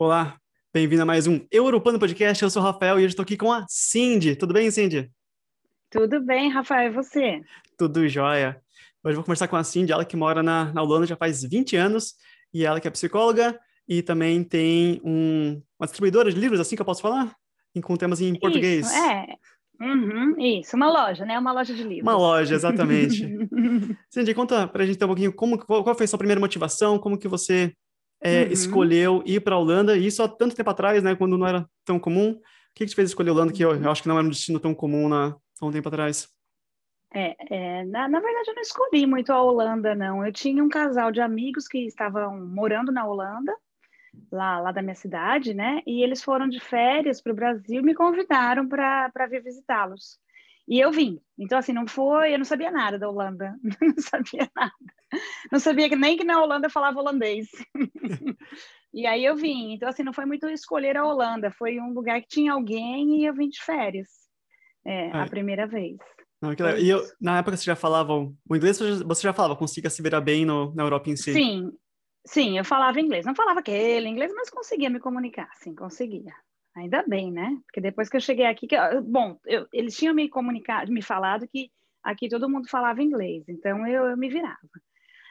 Olá, bem-vindo a mais um Europano Podcast. Eu sou o Rafael e hoje estou aqui com a Cindy. Tudo bem, Cindy? Tudo bem, Rafael, e você? Tudo jóia. Hoje eu vou conversar com a Cindy, ela que mora na, na Holanda já faz 20 anos e ela que é psicóloga e também tem um, uma distribuidora de livros, assim que eu posso falar? Com temas em português. Isso, é. Uhum, isso, uma loja, né? Uma loja de livros. Uma loja, exatamente. Cindy, conta pra gente um pouquinho como, qual foi a sua primeira motivação, como que você é, uhum. escolheu ir para a Holanda, e isso há tanto tempo atrás, né, quando não era tão comum. O que, que te fez escolher a Holanda, que eu, eu, acho que não era um destino tão comum na, há um tempo atrás? É, é na, na, verdade, eu não escolhi muito a Holanda, não. Eu tinha um casal de amigos que estavam morando na Holanda, lá, lá da minha cidade, né? E eles foram de férias para o Brasil e me convidaram para vir visitá-los. E eu vim. Então, assim, não foi, eu não sabia nada da Holanda, não sabia nada. Não sabia nem que na Holanda falava holandês. e aí eu vim. Então, assim, não foi muito escolher a Holanda, foi um lugar que tinha alguém e eu vim de férias. É, a primeira vez. Não, e eu, na época você já falava o inglês, você já falava, consiga se virar bem no, na Europa em si? Sim, sim, eu falava inglês. Não falava aquele inglês, mas conseguia me comunicar, sim, conseguia. Ainda bem, né? Porque depois que eu cheguei aqui, que, bom, eu, eles tinham me comunicado, me falado que aqui todo mundo falava inglês, então eu, eu me virava.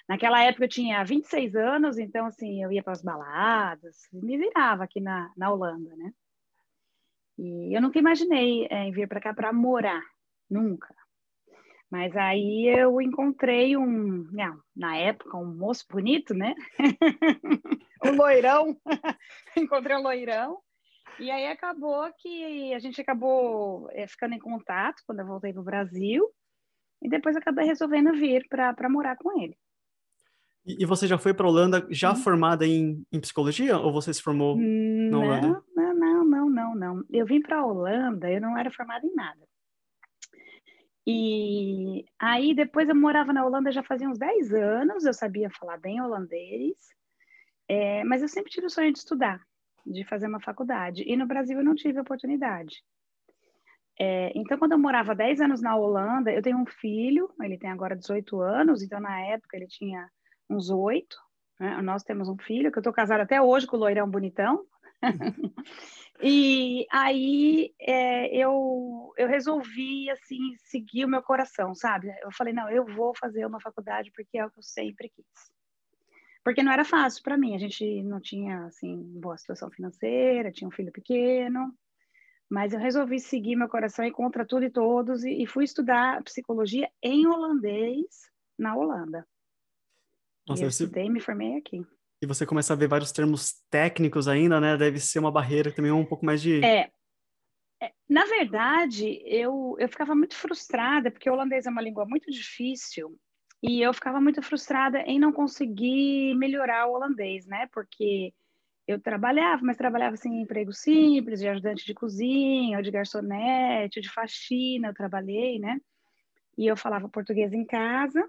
Naquela época eu tinha 26 anos, então assim, eu ia para as baladas, me virava aqui na, na Holanda, né? E eu nunca imaginei é, em vir para cá para morar, nunca. Mas aí eu encontrei um, não, na época, um moço bonito, né? um loirão. encontrei um loirão. E aí acabou que a gente acabou é, ficando em contato quando eu voltei para o Brasil. E depois acabei resolvendo vir para morar com ele. E, você já foi para a Holanda já hum. formada em, em, psicologia ou você se formou na Holanda? Não, não, não, não, não. Eu vim para a Holanda, eu não era formada em nada. E aí depois eu morava na Holanda já fazia uns 10 anos, eu sabia falar bem holandês, é, mas eu sempre tive o sonho de estudar de fazer uma faculdade. E no Brasil eu não tive oportunidade. É, então, quando eu morava 10 anos na Holanda, eu tenho um filho, ele tem agora 18 anos, então na época ele tinha uns 8. Né? Nós temos um filho, que eu estou casada até hoje com o loirão bonitão. e aí é, eu, eu resolvi, assim, seguir o meu coração, sabe? Eu falei, não, eu vou fazer uma faculdade porque é o que eu sempre quis porque não era fácil para mim. A gente não tinha assim boa situação financeira, tinha um filho pequeno, mas eu resolvi seguir meu coração e contra tudo e todos e, e fui estudar psicologia em holandês na Holanda. Nossa, e eu estudei e me formei aqui. E você começa a ver vários termos técnicos ainda, né? Deve ser uma barreira também um pouco mais de. É. é na verdade, eu, eu ficava muito frustrada, porque o holandês é uma língua muito difícil e eu ficava muito frustrada em não conseguir melhorar o holandês, né? Porque eu trabalhava, mas trabalhava assim, em emprego simples, de ajudante de cozinha, ou de garçonete, ou de faxina, eu trabalhei, né? E eu falava português em casa.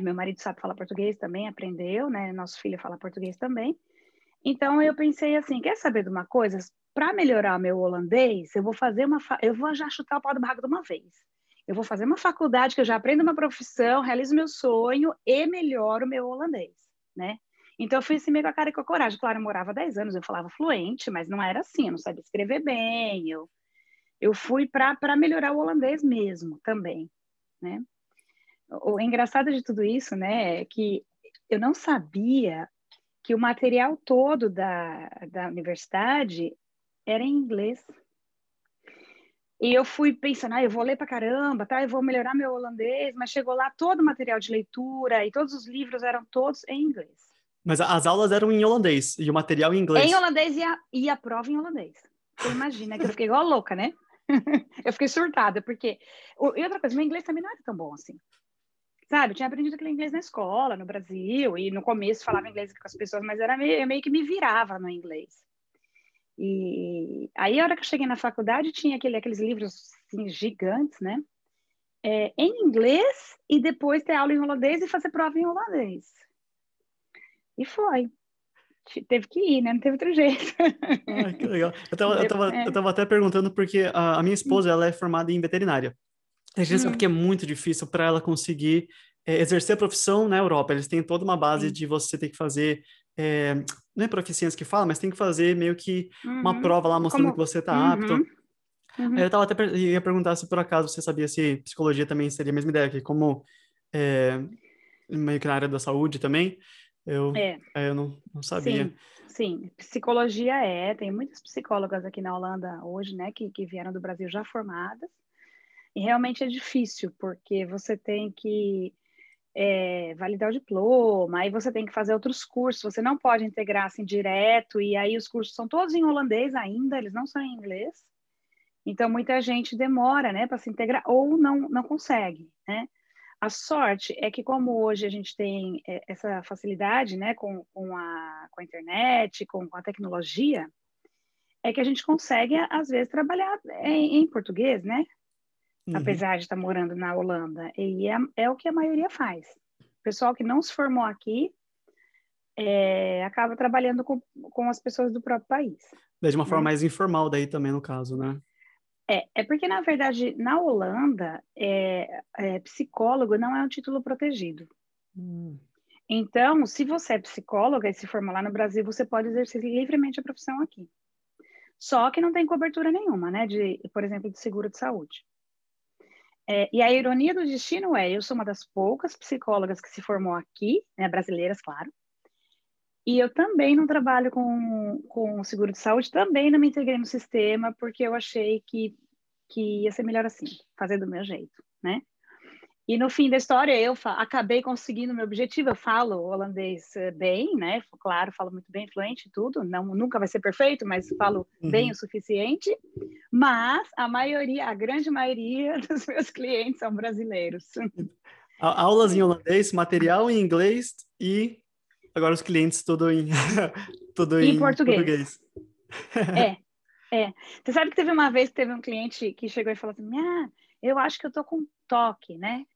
Meu marido sabe falar português também, aprendeu, né? Nosso filho fala português também. Então eu pensei assim, quer saber de uma coisa? Para melhorar meu holandês, eu vou fazer uma, eu vou já chutar o pau do barraco de uma vez eu vou fazer uma faculdade que eu já aprendo uma profissão, realizo meu sonho e melhoro meu holandês, né? Então eu fui assim meio com a cara e com a coragem. Claro, eu morava 10 anos, eu falava fluente, mas não era assim, eu não sabia escrever bem. Eu, eu fui para melhorar o holandês mesmo também, né? O engraçado de tudo isso, né, é que eu não sabia que o material todo da, da universidade era em inglês. E eu fui pensando, ah, eu vou ler pra caramba, tá? Eu vou melhorar meu holandês, mas chegou lá todo o material de leitura e todos os livros eram todos em inglês. Mas as aulas eram em holandês e o material em inglês. Em holandês e a, e a prova em holandês. Você imagina que eu fiquei igual louca, né? eu fiquei surtada, porque. E outra coisa, meu inglês também não era tão bom assim. Sabe, eu tinha aprendido aquele inglês na escola, no Brasil, e no começo falava inglês com as pessoas, mas era meio, eu meio que me virava no inglês. E aí, a hora que eu cheguei na faculdade, tinha aquele, aqueles livros assim, gigantes, né? É, em inglês e depois ter aula em holandês e fazer prova em holandês. E foi. Teve que ir, né? Não teve outro jeito. Ah, que legal. Eu tava, eu tava, é. até perguntando porque a, a, minha esposa, ela é formada em veterinária. A gente hum. sabe que é muito difícil para ela conseguir é, exercer a profissão na Europa. Eles têm toda uma base de você ter que fazer é, não é proficiência que fala, mas tem que fazer meio que uhum. uma prova lá mostrando Como... que você está uhum. apto. Uhum. Eu tava até ia perguntar se por acaso você sabia se psicologia também seria a mesma ideia, que como é, meio que na área da saúde também, eu, é. É, eu não, não sabia. Sim, sim, psicologia é, tem muitas psicólogas aqui na Holanda hoje, né, que, que vieram do Brasil já formadas, e realmente é difícil, porque você tem que é, validar o diploma, aí você tem que fazer outros cursos, você não pode integrar assim direto, e aí os cursos são todos em holandês ainda, eles não são em inglês. Então muita gente demora, né, para se integrar ou não não consegue, né? A sorte é que como hoje a gente tem é, essa facilidade, né, com, com, a, com a internet, com, com a tecnologia, é que a gente consegue às vezes trabalhar em, em português, né? Uhum. apesar de estar morando na Holanda. E é, é, o que a maioria faz. O pessoal que não se formou aqui é, acaba trabalhando com, com as pessoas do próprio país. De uma forma né? mais informal daí também, no caso, né? É, é porque, na verdade, na Holanda, é, é, psicólogo não é um título protegido. Hum. Então, se você é psicóloga e se formar lá no Brasil, você pode exercer livremente a profissão aqui. Só que não tem cobertura nenhuma, né? De, por exemplo, de seguro de saúde. É, e a ironia do destino é, eu sou uma das poucas psicólogas que se formou aqui, né, brasileiras, claro, e eu também não trabalho com, com seguro de saúde, também não me integrei no sistema, porque eu achei que, que ia ser melhor assim, fazer do meu jeito, né? E no fim da história, eu acabei conseguindo meu objetivo. Eu falo holandês eh, bem, né? Claro, falo muito bem, fluente, tudo. Não, nunca vai ser perfeito, mas falo uhum. bem o suficiente. Mas a maioria, a grande maioria dos meus clientes são brasileiros. Aulas em holandês, material em inglês e agora os clientes tudo em tudo em, em português. português. É, é. Você sabe que teve uma vez que teve um cliente que chegou e falou assim: ah, eu acho que eu tô com toque, né?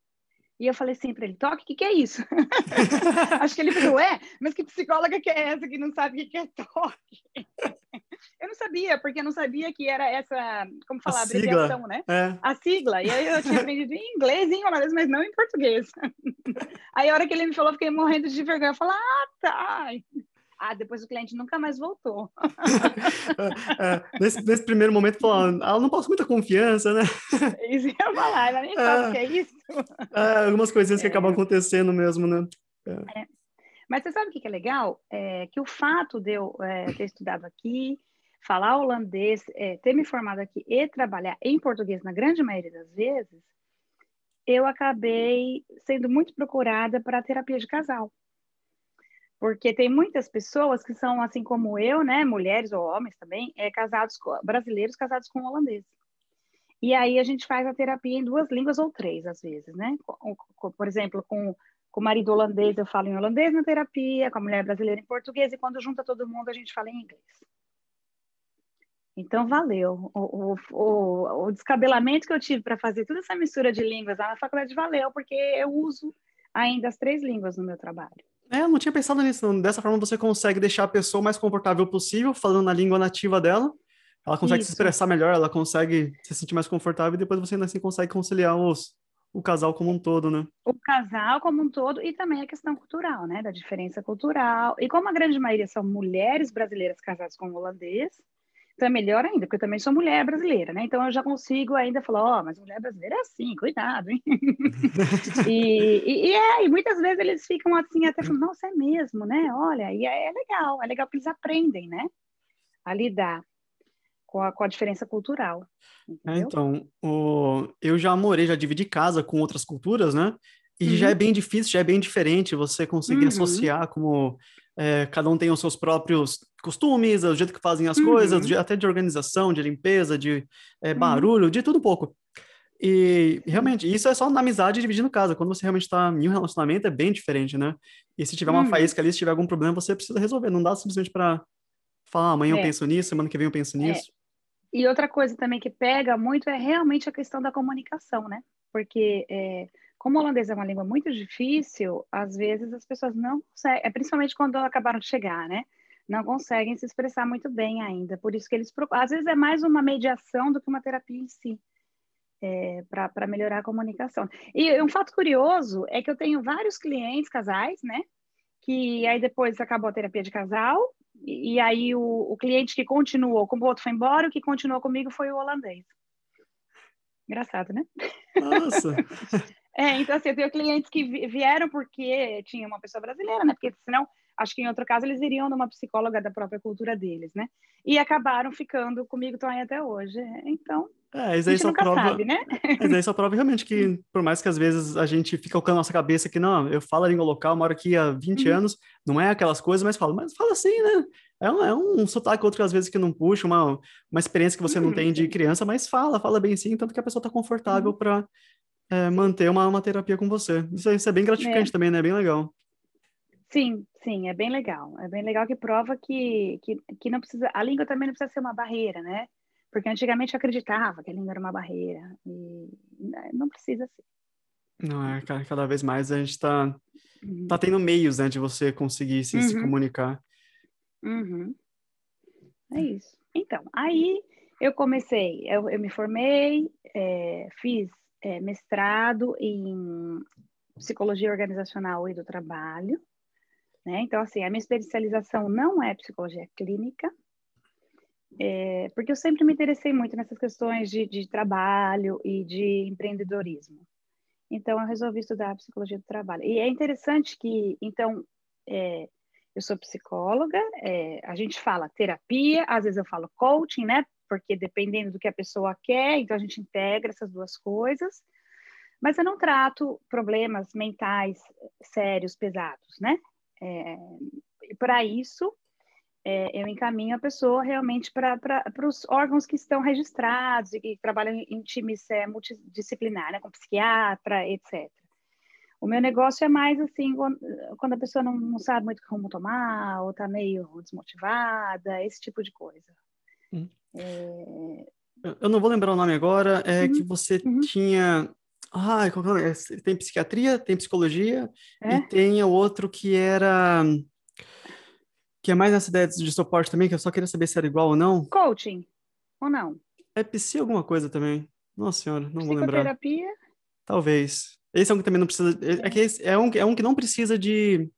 E eu falei assim para ele, toque, o que, que é isso? Acho que ele falou, é, mas que psicóloga que é essa que não sabe o que, é toque? eu não sabia, porque eu não sabia que era essa, como falar, a abreviação, né? É. A sigla. E aí eu tinha aprendido em inglês, em holandês, mas não em português. aí a hora que ele me falou, eu fiquei morrendo de vergonha. Eu falei, ah, tá. Ah, depois o cliente nunca mais voltou. é, é, nesse, nesse, primeiro momento, falou, ah, ela não passa muita confiança, né? Isso ia falar, ela nem sabe o que é isso. É, algumas coisinhas que é. acabam acontecendo mesmo, né? É. Mas você sabe o que é legal? É que o fato de eu é, ter estudado aqui, falar holandês, ter me formado aqui e trabalhar em português na grande maioria das vezes, eu acabei sendo muito procurada para terapia de casal porque tem muitas pessoas que são assim como eu, né, mulheres ou homens também, é, casados com, brasileiros casados com holandeses. E aí a gente faz a terapia em duas línguas ou três às vezes, né? Por exemplo, com, com o marido holandês eu falo em holandês na terapia, com a mulher brasileira em português e quando junta todo mundo a gente fala em inglês. Então valeu. O, o, o descabelamento que eu tive para fazer toda essa mistura de línguas lá na faculdade valeu, porque eu uso ainda as três línguas no meu trabalho. É, eu não tinha pensado nisso. Dessa forma você consegue deixar a pessoa mais confortável possível, falando na língua nativa dela. Ela consegue Isso. se expressar melhor, ela consegue se sentir mais confortável e depois você ainda assim consegue conciliar os, o casal como um todo, né? O casal como um todo e também a questão cultural, né? Da diferença cultural. E como a grande maioria são mulheres brasileiras casadas com holandês, então é melhor ainda, porque eu também sou mulher brasileira, né? Então eu já consigo ainda falar, ó, oh, mas mulher brasileira é assim, cuidado, hein? e, e, e, é, e muitas vezes eles ficam assim, até falando, nossa, é mesmo, né? Olha, e é, é legal, é legal que eles aprendem, né? A lidar com a, com a diferença cultural. É, então, o, eu já morei, já dividi casa com outras culturas, né? E uhum. já é bem difícil, já é bem diferente você conseguir uhum. associar como é, cada um tem os seus próprios costumes, o jeito que fazem as uhum. coisas, de, até de organização, de limpeza, de é, uhum. barulho, uhum. de tudo um pouco. E realmente, isso é só na amizade dividindo casa. Quando você realmente está em um relacionamento, é bem diferente, né? E se tiver uma uhum. faísca ali, se tiver algum problema, você precisa resolver. Não dá simplesmente para falar, amanhã é. eu penso nisso, semana que vem eu penso é. nisso. E outra coisa também que pega muito é realmente a questão da comunicação, né? Porque é, como o holandês é uma língua muito difícil, às vezes as pessoas não conseguem, é principalmente quando acabaram de chegar, né? Não conseguem se expressar muito bem ainda. Por isso que eles procuram. Às vezes é mais uma mediação do que uma terapia em si. É, para melhorar a comunicação. E um fato curioso é que eu tenho vários clientes, casais, né, que aí depois acabou a terapia de casal, e, e aí o, o, cliente que continuou, como o outro foi embora, o que continuou comigo foi o holandês. Engraçado, né? Nossa! é, então assim, eu tenho clientes que vieram porque tinha uma pessoa brasileira, né? Porque senão, acho que em outro caso eles iriam numa psicóloga da própria cultura deles, né? E acabaram ficando comigo, estão aí até hoje. Então, é, isso aí só prova, sabe, né? Mas aí só prova realmente que, por mais que às vezes a gente fica com a nossa cabeça que não, eu falo a língua local, moro aqui há 20 uhum. anos, não é aquelas coisas, mas falo, mas fala assim, né? É um, é um sotaque outras vezes que não puxa, uma, uma experiência que você uhum. não tem de criança, mas fala, fala bem sim, tanto que a pessoa está confortável uhum. para é, manter uma, uma terapia com você. Isso, isso é bem gratificante é. também, né? É bem legal. Sim, sim, é bem legal. É bem legal que prova que, que, que não precisa. A língua também não precisa ser uma barreira, né? Porque antigamente eu acreditava que a língua era uma barreira e né, não precisa ser. Não é, cara, cada vez mais a gente está uhum. tá tendo meios, né, de você conseguir se, uhum. se comunicar. Uhum. É isso. Então, aí eu comecei, eu, eu me formei, é, fiz é, mestrado em psicologia organizacional e do trabalho, né? Então, assim, a minha especialização não é psicologia clínica, é, porque eu sempre me interessei muito nessas questões de, de trabalho e de empreendedorismo. Então, eu resolvi estudar psicologia do trabalho. E é interessante que, então, é, eu sou psicóloga, é, a gente fala terapia, às vezes eu falo coaching, né? Porque dependendo do que a pessoa quer, então a gente integra essas duas coisas. Mas eu não trato problemas mentais sérios, pesados, né? É, para isso, é, eu encaminho a pessoa realmente para os órgãos que estão registrados e que trabalham em times é, multidisciplinar, né, com psiquiatra, etc. O meu negócio é mais assim, quando, a pessoa não, não sabe muito como tomar, ou está meio desmotivada, esse tipo de coisa. Hum. É... Eu não vou lembrar o nome agora, é uhum. que você uhum. tinha. Ah, tem psiquiatria, tem psicologia, é? e tem o outro que era que é mais nessa ideia de suporte também, que eu só queria saber se era igual ou não. Coaching, ou não? É psi alguma coisa também. Nossa senhora, não vou lembrar. Psicoterapia? Talvez. Esse é um que também não precisa... É, é que é, um, é um que não precisa de,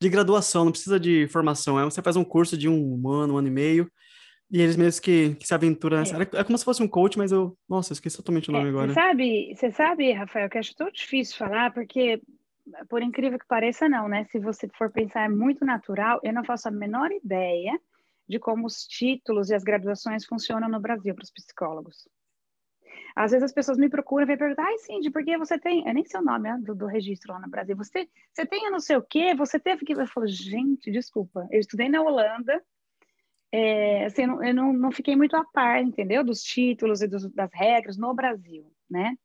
de graduação, não precisa de formação. É, você faz um curso de um ano, um ano e meio, e eles mesmos que, que se aventuram nessa é. é como se fosse um coach, mas eu... Nossa, eu esqueci totalmente o nome é, agora. Você sabe, você sabe, Rafael, que eu acho tão difícil falar, porque por incrível que pareça, não, né? Se você for pensar, é muito natural. Eu não faço a menor ideia de como os títulos e as graduações funcionam no Brasil para os psicólogos. Às vezes as pessoas me procuram e vêm perguntar, ai, Cindy, por que você tem... Eu nem sei o nome né, do, do, registro lá no Brasil. Você, você tem não sei o quê? Você teve que... Eu falo, gente, desculpa. Eu estudei na Holanda, é, assim, eu, não, eu não, não, fiquei muito a par, entendeu? Dos títulos e dos, das regras no Brasil, né?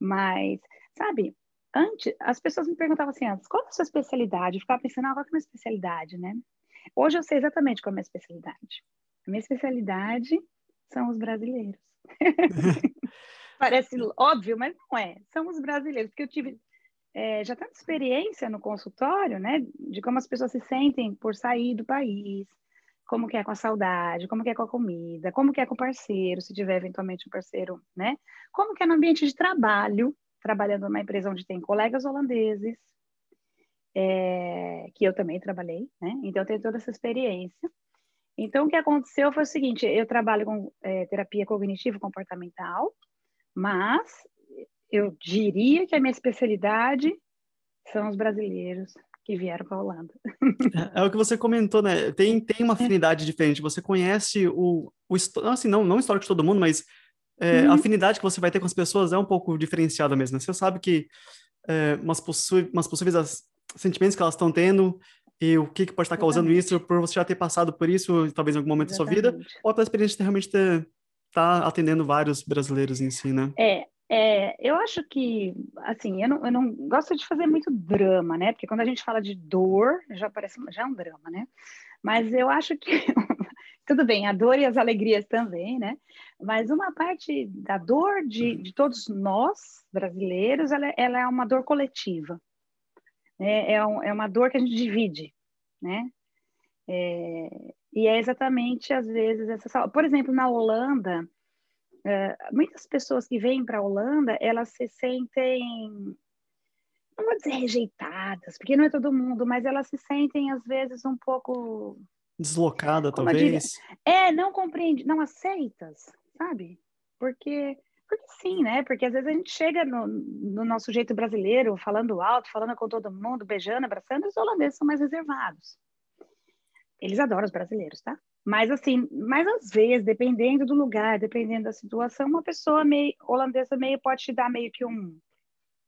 Mas, sabe, antes, as pessoas me perguntavam assim antes, qual é a sua especialidade? Eu ficava pensando, ah, qual é a minha especialidade, né? Hoje eu sei exatamente qual é a minha especialidade. A minha especialidade são os brasileiros. Parece óbvio, mas não é. São os brasileiros, porque eu tive é, já tanta experiência no consultório, né, de como as pessoas se sentem por sair do país, como que é com a saudade, como que é com a comida, como que é com o parceiro, se tiver eventualmente um parceiro, né? Como que é no ambiente de trabalho, trabalhando numa empresa onde tem colegas holandeses, é, que eu também trabalhei, né? Então eu tenho toda essa experiência. Então o que aconteceu foi o seguinte: eu trabalho com é, terapia cognitivo comportamental, mas eu diria que a minha especialidade são os brasileiros que vieram para a Holanda. É, é, o que você comentou, né? Tem, tem uma afinidade diferente. Você conhece o, o assim, não, não o histórico de todo mundo, mas é, uhum. a afinidade que você vai ter com as pessoas é um pouco diferenciada mesmo. Você sabe que é, umas, possui, umas possíveis sentimentos que elas estão tendo e o que, que pode estar causando Exatamente. isso por você já ter passado por isso, talvez em algum momento Exatamente. da sua vida, ou pela experiência de realmente estar tá atendendo vários brasileiros em si, né? É, é, eu acho que, assim, eu não, eu não gosto de fazer muito drama, né? Porque quando a gente fala de dor, já parece já é um drama, né? Mas eu acho que tudo bem, a dor e as alegrias também, né? Mas uma parte da dor de, de todos nós, brasileiros, ela, ela é uma dor coletiva. Né? É, um, é uma dor que a gente divide, né? É, e é exatamente, às vezes, essa... Por exemplo, na Holanda, é, muitas pessoas que vêm para a Holanda, elas se sentem não vou dizer rejeitadas, porque não é todo mundo, mas elas se sentem às vezes um pouco deslocada, talvez. É, não compreende, não aceitas, sabe? Porque porque sim, né? Porque às vezes a gente chega no, no, nosso jeito brasileiro, falando alto, falando com todo mundo, beijando, abraçando, os holandeses são mais reservados. Eles adoram os brasileiros, tá? Mas assim, mas às vezes, dependendo do lugar, dependendo da situação, uma pessoa meio holandesa meio pode te dar meio que um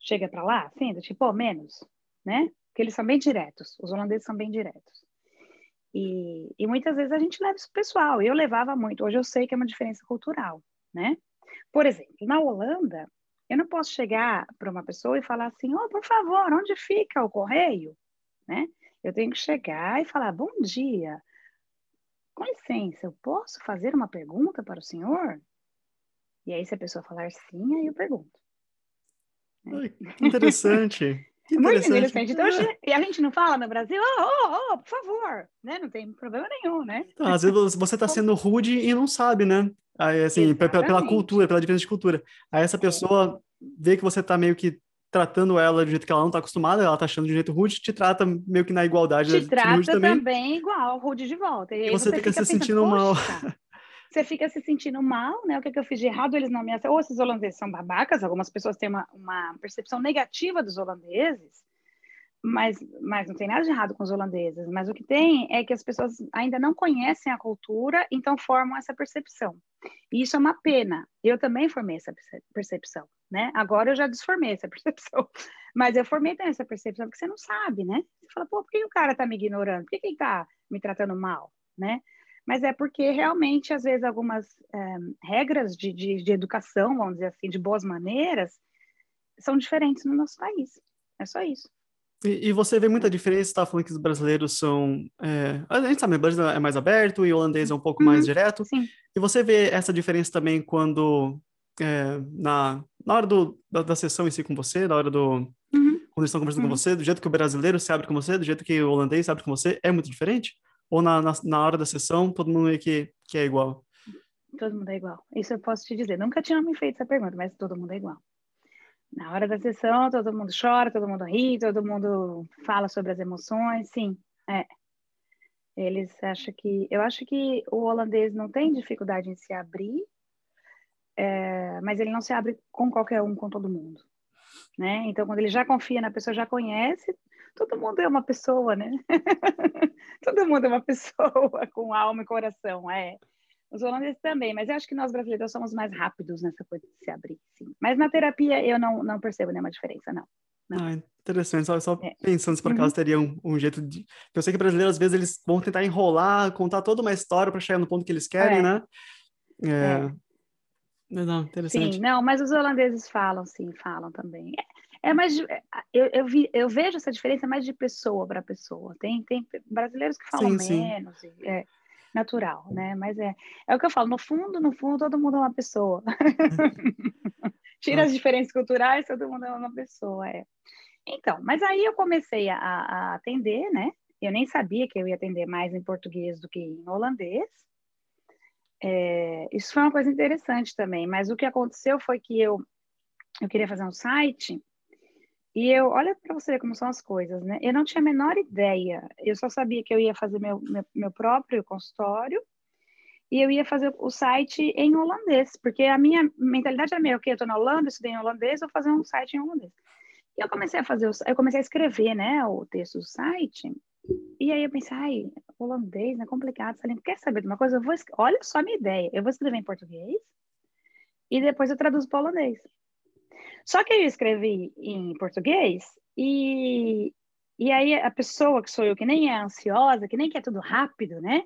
chega para lá, assim, do tipo, oh, menos, né? Porque eles são bem diretos, os holandeses são bem diretos. E, e muitas vezes a gente leva isso pessoal. Eu levava muito. Hoje eu sei que é uma diferença cultural, né? Por exemplo, na Holanda, eu não posso chegar para uma pessoa e falar assim, oh, por favor, onde fica o correio? Né? Eu tenho que chegar e falar, bom dia, com licença, eu posso fazer uma pergunta para o senhor? E aí, se a pessoa falar sim, aí eu pergunto. Né? Interessante. Muito interessante. Então, é. e a gente não fala no Brasil, oh, oh, oh, por favor, né? Não tem problema nenhum, né? Então, às vezes você está sendo rude e não sabe, né? Aí, assim, pela cultura, pela diferença de cultura. Aí essa pessoa vê que você está meio que tratando ela do jeito que ela não está acostumada, ela está achando de um jeito rude, te trata meio que na igualdade. Te trata também. também igual, rude de volta. E, você, você, fica, fica se sentindo mal. Você fica se sentindo mal, né? O que, é que eu fiz de errado? Eles não me aceitam. Ou esses holandeses são babacas, algumas pessoas têm uma, uma percepção negativa dos holandeses, mas, mas não tem nada de errado com os holandeses. Mas o que tem é que as pessoas ainda não conhecem a cultura, então formam essa percepção. E isso é uma pena. Eu também formei essa percepção, né? Agora eu já desformei essa percepção. Mas eu formei também essa percepção, porque você não sabe, né? Você fala, pô, por que o cara tá me ignorando? Por que, que ele tá me tratando mal, né? Mas é porque realmente, às vezes, algumas é, regras de, de, de educação, vamos dizer assim, de boas maneiras, são diferentes no nosso país. É só isso. E, e, você vê muita diferença, tá falando que os brasileiros são. É, a gente sabe, o brasileiro é mais aberto e o holandês é um pouco uhum, mais direto. Sim. E você vê essa diferença também quando. É, na, na hora do, da, da, sessão em si com você, na hora do. Uhum. Quando eles estão conversando uhum. com você, do jeito que o brasileiro se abre com você, do jeito que o holandês se abre com você, é muito diferente? Ou na, na, na hora da sessão todo mundo é que, que é igual? Todo mundo é igual. Isso eu posso te dizer. Nunca tinha me feito essa pergunta, mas todo mundo é igual. Na hora da sessão, todo mundo chora, todo mundo ri, todo mundo fala sobre as emoções, sim, é. Eles acham que. Eu acho que o holandês não tem dificuldade em se abrir, é, mas ele não se abre com qualquer um, com todo mundo. Né? Então, quando ele já confia na pessoa, já conhece, todo mundo é uma pessoa, né? todo mundo é uma pessoa com alma e coração, é. Os holandeses também, mas eu acho que nós brasileiros somos mais rápidos nessa coisa de se abrir, sim. Mas na terapia eu não, não percebo nenhuma diferença, não. não. Ah, interessante. Só, só é. pensando se por acaso uhum. teria um, um, jeito de. Eu sei que brasileiros, às vezes, eles vão tentar enrolar, contar toda uma história para chegar no ponto que eles querem, é. né? É. é. Não, interessante. Sim, não, mas os holandeses falam, sim, falam também. É, é mais. É, eu, eu, vi, eu vejo essa diferença mais de pessoa para pessoa. Tem, tem brasileiros que falam sim, menos. Sim. É, natural, né? Mas é, é o que eu falo, no fundo, no fundo, todo mundo é uma pessoa. Tira as diferenças culturais, todo mundo é uma pessoa, é. Então, mas aí eu comecei a, a atender, né? Eu nem sabia que eu ia atender mais em português do que em holandês. É, isso foi uma coisa interessante também, mas o que aconteceu foi que eu, eu queria fazer um site e eu, olha para você ver como são as coisas, né? Eu não tinha a menor ideia. Eu só sabia que eu ia fazer meu, meu, meu próprio consultório e eu ia fazer o site em holandês, porque a minha mentalidade era meio, ok, eu estou na Holanda, estudei em holandês, vou fazer um site em holandês. E eu comecei a fazer, eu comecei a escrever, né, o texto do site, e aí eu pensei, ai, holandês, é complicado, língua. Quer saber de uma coisa? Eu vou, olha só a minha ideia, eu vou escrever em português e depois eu traduzo para holandês. Só que eu escrevi em português e, e aí a pessoa que sou eu, que nem é ansiosa, que nem quer tudo rápido, né?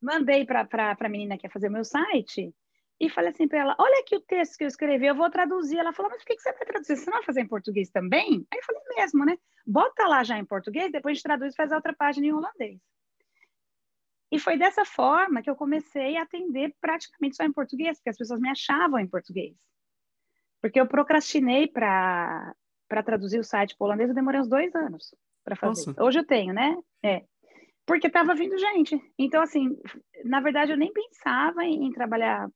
Mandei para a menina que ia fazer o meu site e falei assim para ela: Olha aqui o texto que eu escrevi, eu vou traduzir. Ela falou: Mas por que, que você vai traduzir? Você não vai fazer em português também? Aí eu falei: Mesmo, né? Bota lá já em português, depois a gente traduz e faz a outra página em holandês. E foi dessa forma que eu comecei a atender praticamente só em português, porque as pessoas me achavam em português. Porque eu procrastinei para traduzir o site polonês, eu demorei uns dois anos para fazer. Nossa. Hoje eu tenho, né? É. Porque estava vindo gente. Então, assim, na verdade, eu nem pensava em, em trabalhar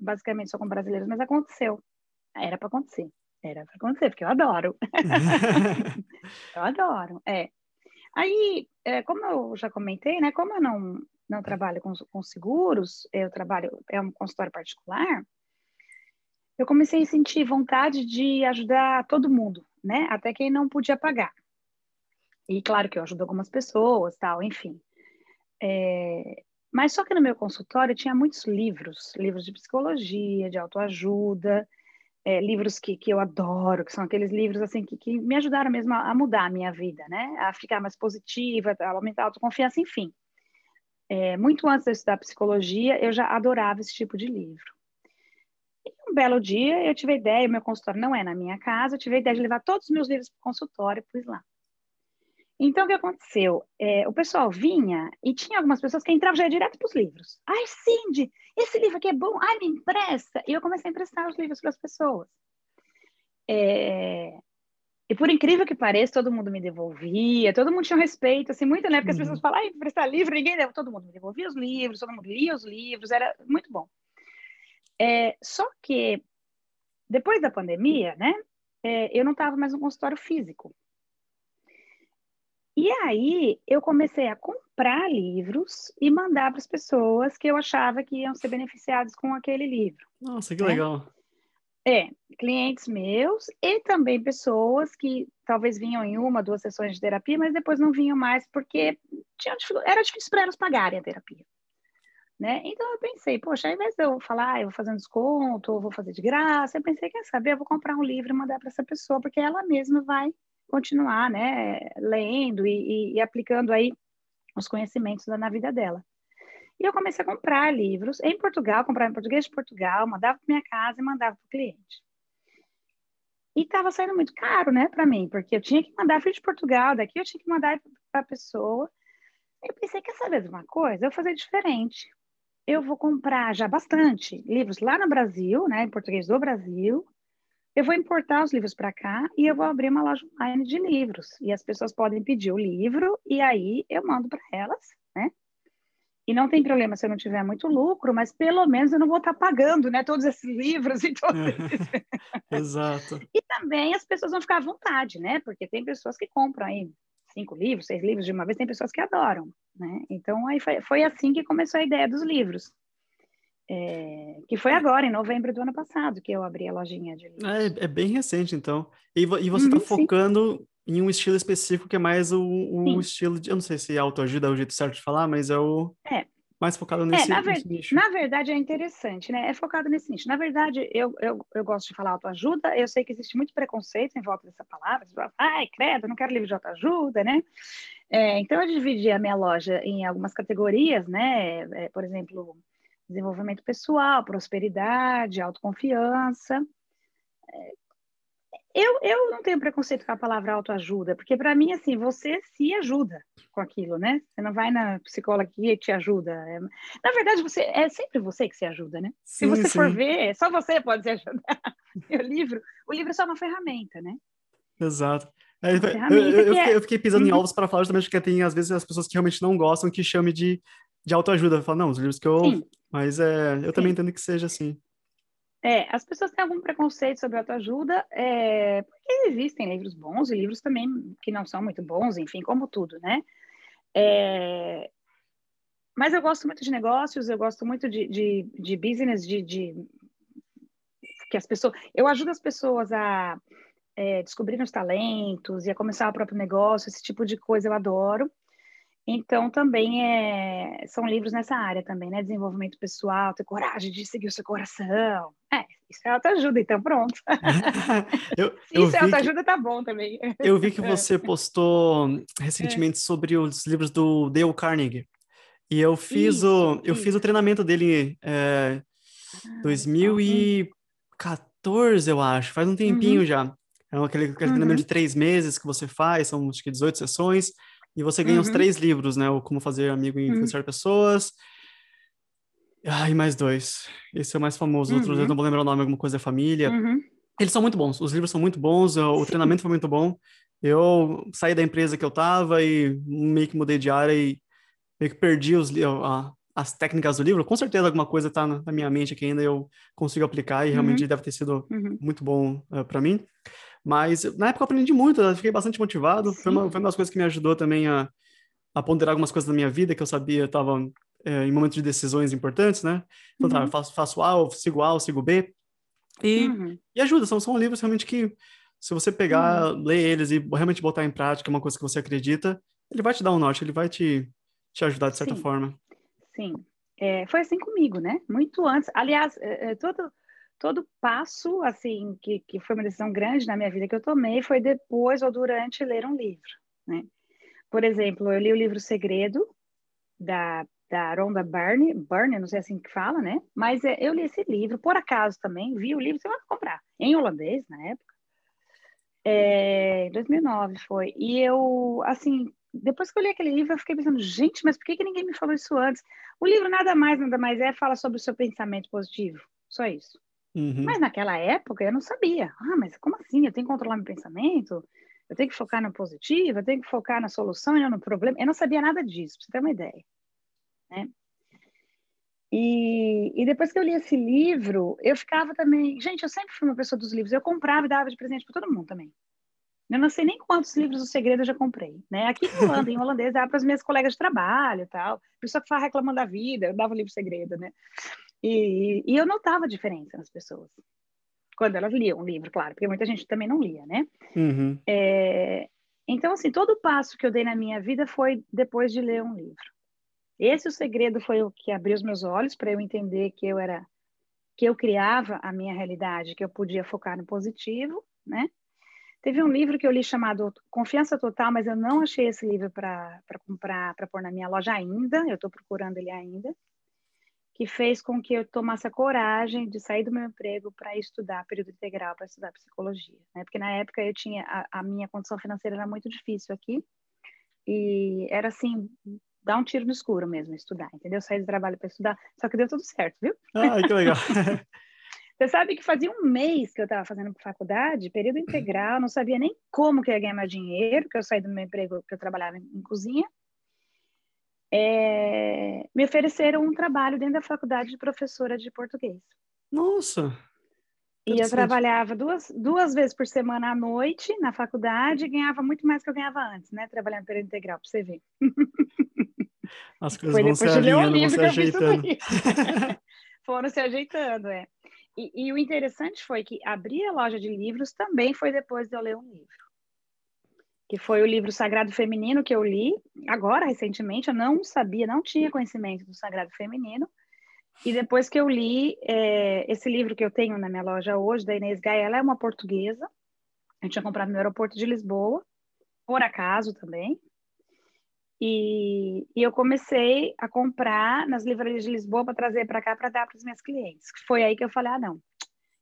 basicamente só com brasileiros, mas aconteceu. Era para acontecer. Era para acontecer, porque eu adoro. eu adoro, é. Aí, é, como eu já comentei, né? Como eu não, não trabalho com, com seguros, eu trabalho, é um consultório particular, eu comecei a sentir vontade de ajudar todo mundo, né? Até quem não podia pagar. E claro que eu ajudo algumas pessoas, tal, enfim. É, mas só que no meu consultório tinha muitos livros, livros de psicologia, de autoajuda, é, livros que, que eu adoro, que são aqueles livros assim que, que me ajudaram mesmo a, a, mudar a minha vida, né? A ficar mais positiva, a aumentar a autoconfiança, enfim. É, muito antes de eu estudar psicologia, eu já adorava esse tipo de livro. Um belo dia eu tive a ideia, meu consultório não é na minha casa, eu tive a ideia de levar todos os meus livros para o consultório e pus lá. Então, o que aconteceu? É, o pessoal vinha e tinha algumas pessoas que entravam já direto para os livros. Ai, Cindy, esse livro aqui é bom, ai, me empresta. E eu comecei a emprestar os livros para as pessoas. É... E por incrível que pareça, todo mundo me devolvia, todo mundo tinha um respeito, assim, muito, né? Porque as uhum. pessoas falam, ai, emprestar livro, ninguém deu, todo mundo me devolvia os livros, todo mundo lia os livros, era muito bom. É, só que, depois da pandemia, né, é, eu não estava mais no consultório físico. E aí eu comecei a comprar livros e mandar para as pessoas que eu achava que iam ser beneficiadas com aquele livro. Nossa, que né? legal. É, clientes meus e também pessoas que talvez vinham em uma, duas sessões de terapia, mas depois não vinham mais porque tinha, era difícil para elas pagarem a terapia. Né? Então eu pensei, poxa, ao invés de eu falar, ah, eu vou fazer um desconto, ou vou fazer de graça, eu pensei, quer saber, eu vou comprar um livro e mandar para essa pessoa, porque ela mesma vai continuar, né, lendo e, e, e aplicando aí os conhecimentos na vida dela. E eu comecei a comprar livros em Portugal, comprar em português de Portugal, mandava para minha casa e mandava para o cliente. E estava saindo muito caro, né, para mim, porque eu tinha que mandar filho de Portugal, daqui eu tinha que mandar para a pessoa. Eu pensei, quer saber de uma coisa? Eu vou fazer diferente. Eu vou comprar já bastante livros lá no Brasil, né, em português do Brasil, eu vou importar os livros para cá e eu vou abrir uma loja online de livros. E as pessoas podem pedir o livro e aí eu mando para elas, né? E não tem problema se eu não tiver muito lucro, mas pelo menos eu não vou estar tá pagando, né? Todos esses livros e todos esses... Exato. e também as pessoas vão ficar à vontade, né? Porque tem pessoas que compram aí cinco livros, seis livros de uma vez, tem pessoas que adoram, né? Então aí foi, foi assim que começou a ideia dos livros. É, que foi agora, em novembro do ano passado, que eu abri a lojinha de livros. É, é bem recente, então. E, e você está uhum, focando em um estilo específico que é mais o, o estilo de. Eu não sei se autoajuda é o jeito certo de falar, mas é o. É. Mais focado nesse, é, na, ver... nicho. Na verdade, é interessante, né? É focado nesse nicho. Na verdade, eu, eu, eu gosto de falar autoajuda. Eu sei que existe muito preconceito em volta dessa palavra. Ai, credo, não quero livro de autoajuda, né? É, então, eu dividi a minha loja em algumas categorias, né? É, por exemplo, desenvolvimento pessoal, prosperidade, autoconfiança. É, eu, eu não tenho preconceito com a palavra autoajuda, porque para mim, assim, você se ajuda com aquilo, né? Você não vai na psicóloga que te ajuda. É, na verdade, você é sempre você que se ajuda, né? Sim, se você sim. for ver, só você pode se ajudar. o livro, o livro é só uma ferramenta, né? Exato. É, eu, eu, fiquei, eu, fiquei, pisando em uhum. ovos para falar justamente porque tem, às vezes, as pessoas que realmente não gostam que chame de, de autoajuda. Fala, não, os livros que eu Sim. Mas é, eu Sim. também entendo que seja assim. É, as pessoas têm algum preconceito sobre autoajuda, é, porque existem livros bons e livros também que não são muito bons, enfim, como tudo, né? É, mas eu gosto muito de negócios, eu gosto muito de, de, de business, de, de, que as pessoas, eu ajudo as pessoas a é, descobrir os talentos e a começar o próprio negócio, esse tipo de coisa eu adoro. Então, também é, são livros nessa área também, né? Desenvolvimento pessoal, ter coragem de seguir o seu coração. É, isso é autoajuda, então pronto. eu, eu isso é autoajuda, que, tá bom também. eu vi que você postou recentemente é. sobre os livros do Dale Carnegie. E eu fiz, isso, o, eu fiz o treinamento dele é, 2014, eu acho, faz um tempinho uhum. já. É aquele, aquele uhum. treinamento de três meses que você faz, são acho que 18 sessões. E você ganha uhum. os três livros, né? O Como Fazer Amigo e uhum. Influenciar uhum. Pessoas. E mais dois. Esse é o mais famoso. Uhum. Outros eu não vou lembrar o nome, alguma coisa da família. Uhum. Eles são muito bons. Os livros são muito bons. O Sim. treinamento foi muito bom. Eu saí da empresa que eu tava e meio que mudei de área e meio que perdi os, a, as técnicas do livro, com certeza alguma coisa está na, minha mente que ainda eu consigo aplicar e realmente uhum. deve ter sido uhum. muito bom uh, eh, para mim. Mas na época eu aprendi muito, eu fiquei bastante motivado. Foi uma, foi uma das coisas que me ajudou também a, a ponderar algumas coisas da minha vida que eu sabia, estava é, em momentos de decisões importantes, né? Então, uhum. tá, faço, faço A, sigo A, sigo B. E, uhum. e ajuda, são, são livros realmente que, se você pegar, uhum. ler eles e realmente botar em prática uma coisa que você acredita, ele vai te dar um norte, ele vai te, te ajudar de certa Sim. forma. Sim, é, foi assim comigo, né? Muito antes. Aliás, é, é, todo, todo passo, assim, que, que foi uma decisão grande na minha vida que eu tomei foi depois ou durante ler um livro, né? Por exemplo, eu li o livro Segredo, da, da Rhonda Byrne, Byrne, não sei assim que fala, né? Mas é, eu li esse livro, por acaso também, vi o livro, você vai comprar, em holandês, na época. É, 2009 foi. E eu, assim, depois que eu li aquele livro, eu fiquei pensando, gente, mas por que, que ninguém me falou isso antes? O livro nada mais, nada mais é, fala sobre o seu pensamento positivo, só isso. Uhum. Mas naquela época eu não sabia. Ah, mas como assim? Eu tenho que controlar meu pensamento? Eu tenho que focar no positivo? Eu tenho que focar na solução e não no problema? Eu não sabia nada disso, pra você ter uma ideia. Né? E, e, depois que eu li esse livro, eu ficava também. Gente, eu sempre fui uma pessoa dos livros. Eu comprava e dava de presente para todo mundo também. Eu não sei nem quantos livros do segredo eu já comprei, né? Aqui em Holanda, em holandês, dava para as minhas colegas de trabalho e tal. Pessoa que fala reclamando da vida, eu dava o livro segredo, né? E, e eu notava a diferença nas pessoas. Quando elas liam um livro, claro, porque muita gente também não lia, né? Uhum. É, então, assim, todo passo que eu dei na minha vida foi depois de ler um livro. Esse o segredo foi o que abriu os meus olhos para eu entender que eu era que eu criava a minha realidade, que eu podia focar no positivo, né? Teve um livro que eu li chamado Confiança Total, mas eu não achei esse livro para comprar, para pôr na minha loja ainda, eu estou procurando ele ainda, que fez com que eu tomasse a coragem de sair do meu emprego para estudar período integral, para estudar psicologia, né? Porque na época eu tinha, a, a minha condição financeira era muito difícil aqui, e era assim, dar um tiro no escuro mesmo, estudar, entendeu? Sair do trabalho para estudar, só que deu tudo certo, viu? Ah, que legal. Você sabe que fazia um mês que eu estava fazendo faculdade, período integral, não sabia nem como que ia ganhar meu dinheiro, que eu saí do meu emprego, que eu trabalhava em, em cozinha. É, me ofereceram um trabalho dentro da faculdade de professora de português. Nossa! E eu trabalhava duas, duas vezes por semana à noite na faculdade e ganhava muito mais que eu ganhava antes, né? Trabalhando período integral, para você ver. As coisas Foi vão se alinhando, vão se ajeitando. Foram se ajeitando, é. E, e, o interessante foi que abrir a loja de livros também foi depois de eu ler um livro. Que foi o livro Sagrado Feminino que eu li agora, recentemente. Eu não sabia, não tinha conhecimento do Sagrado Feminino. E depois que eu li é, esse livro que eu tenho na minha loja hoje, da Inês Gaia, ela é uma portuguesa. Eu tinha comprado no aeroporto de Lisboa, por acaso também. E, e, eu comecei a comprar nas livrarias de Lisboa para trazer para cá para dar para os meus clientes. Foi aí que eu falei: ah, não,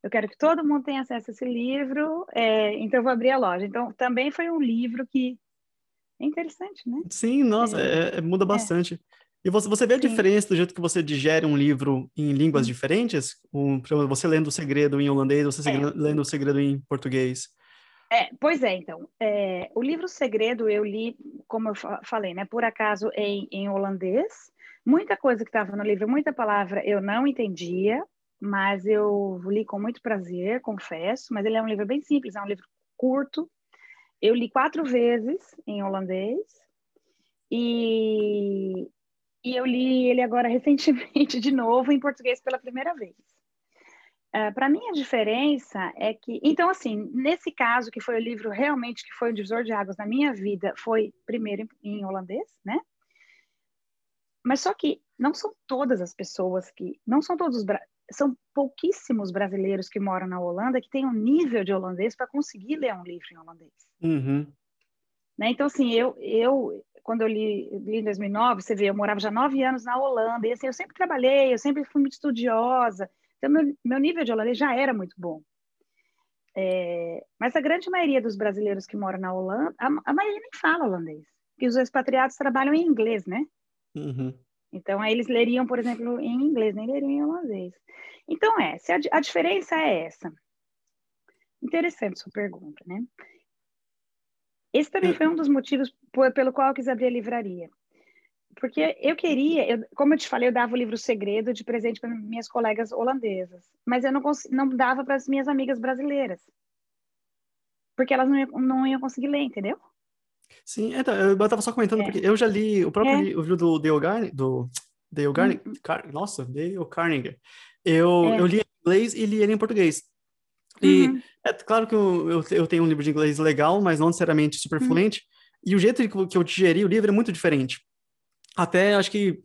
eu quero que todo mundo tenha acesso a esse livro, é, então eu vou abrir a loja. Então também foi um livro que é interessante, né? Sim, nossa, é, é, é muda é. bastante. E você, você vê a Sim. diferença do jeito que você digere um livro em línguas Sim. diferentes? Um, você lendo o segredo em holandês, você é. lendo o segredo em português? É, pois é, então. É, o livro Segredo eu li, como eu falei, né, por acaso em, em holandês. Muita coisa que estava no livro, muita palavra eu não entendia, mas eu li com muito prazer, confesso. Mas ele é um livro bem simples, é um livro curto. Eu li quatro vezes em holandês e, e eu li ele agora recentemente de novo em português pela primeira vez. Uh, para mim, a diferença é que. Então, assim, nesse caso, que foi o livro realmente que foi o divisor de águas na minha vida, foi primeiro em, em holandês, né? Mas só que não são todas as pessoas que. Não são todos. São pouquíssimos brasileiros que moram na Holanda que têm um nível de holandês para conseguir ler um livro em holandês. Uhum. Né? Então, assim, eu, eu quando eu li, li, em 2009, você vê, eu morava já nove anos na Holanda, e assim, eu sempre trabalhei, eu sempre fui muito estudiosa, então, meu, meu nível de holandês já era muito bom. É, mas a grande maioria dos brasileiros que moram na Holanda, a, a maioria nem fala holandês, porque os expatriados trabalham em inglês, né? Uhum. Então, aí eles leriam, por exemplo, em inglês, nem leriam em holandês. Então, é, se a, a diferença é essa. Interessante sua pergunta, né? Esse também foi um dos motivos pelo qual eu quis abrir a livraria. porque eu queria, eu, como eu te falei, eu dava o livro Segredo de presente para minhas colegas holandesas, mas eu não, não dava para as minhas amigas brasileiras, porque elas não, iam, não iam conseguir ler, entendeu? Sim, então, eu estava só comentando, é. porque eu já li o próprio é. livro do Dale Carnegie, do Dale Carnegie, hum. Car nossa, Dale Carnegie, eu, é. eu li em inglês e li ele em português. E uhum. é claro que eu, eu, eu, tenho um livro de inglês legal, mas não necessariamente super uhum. fluente, e o jeito que eu digeri o livro é muito diferente. Até acho que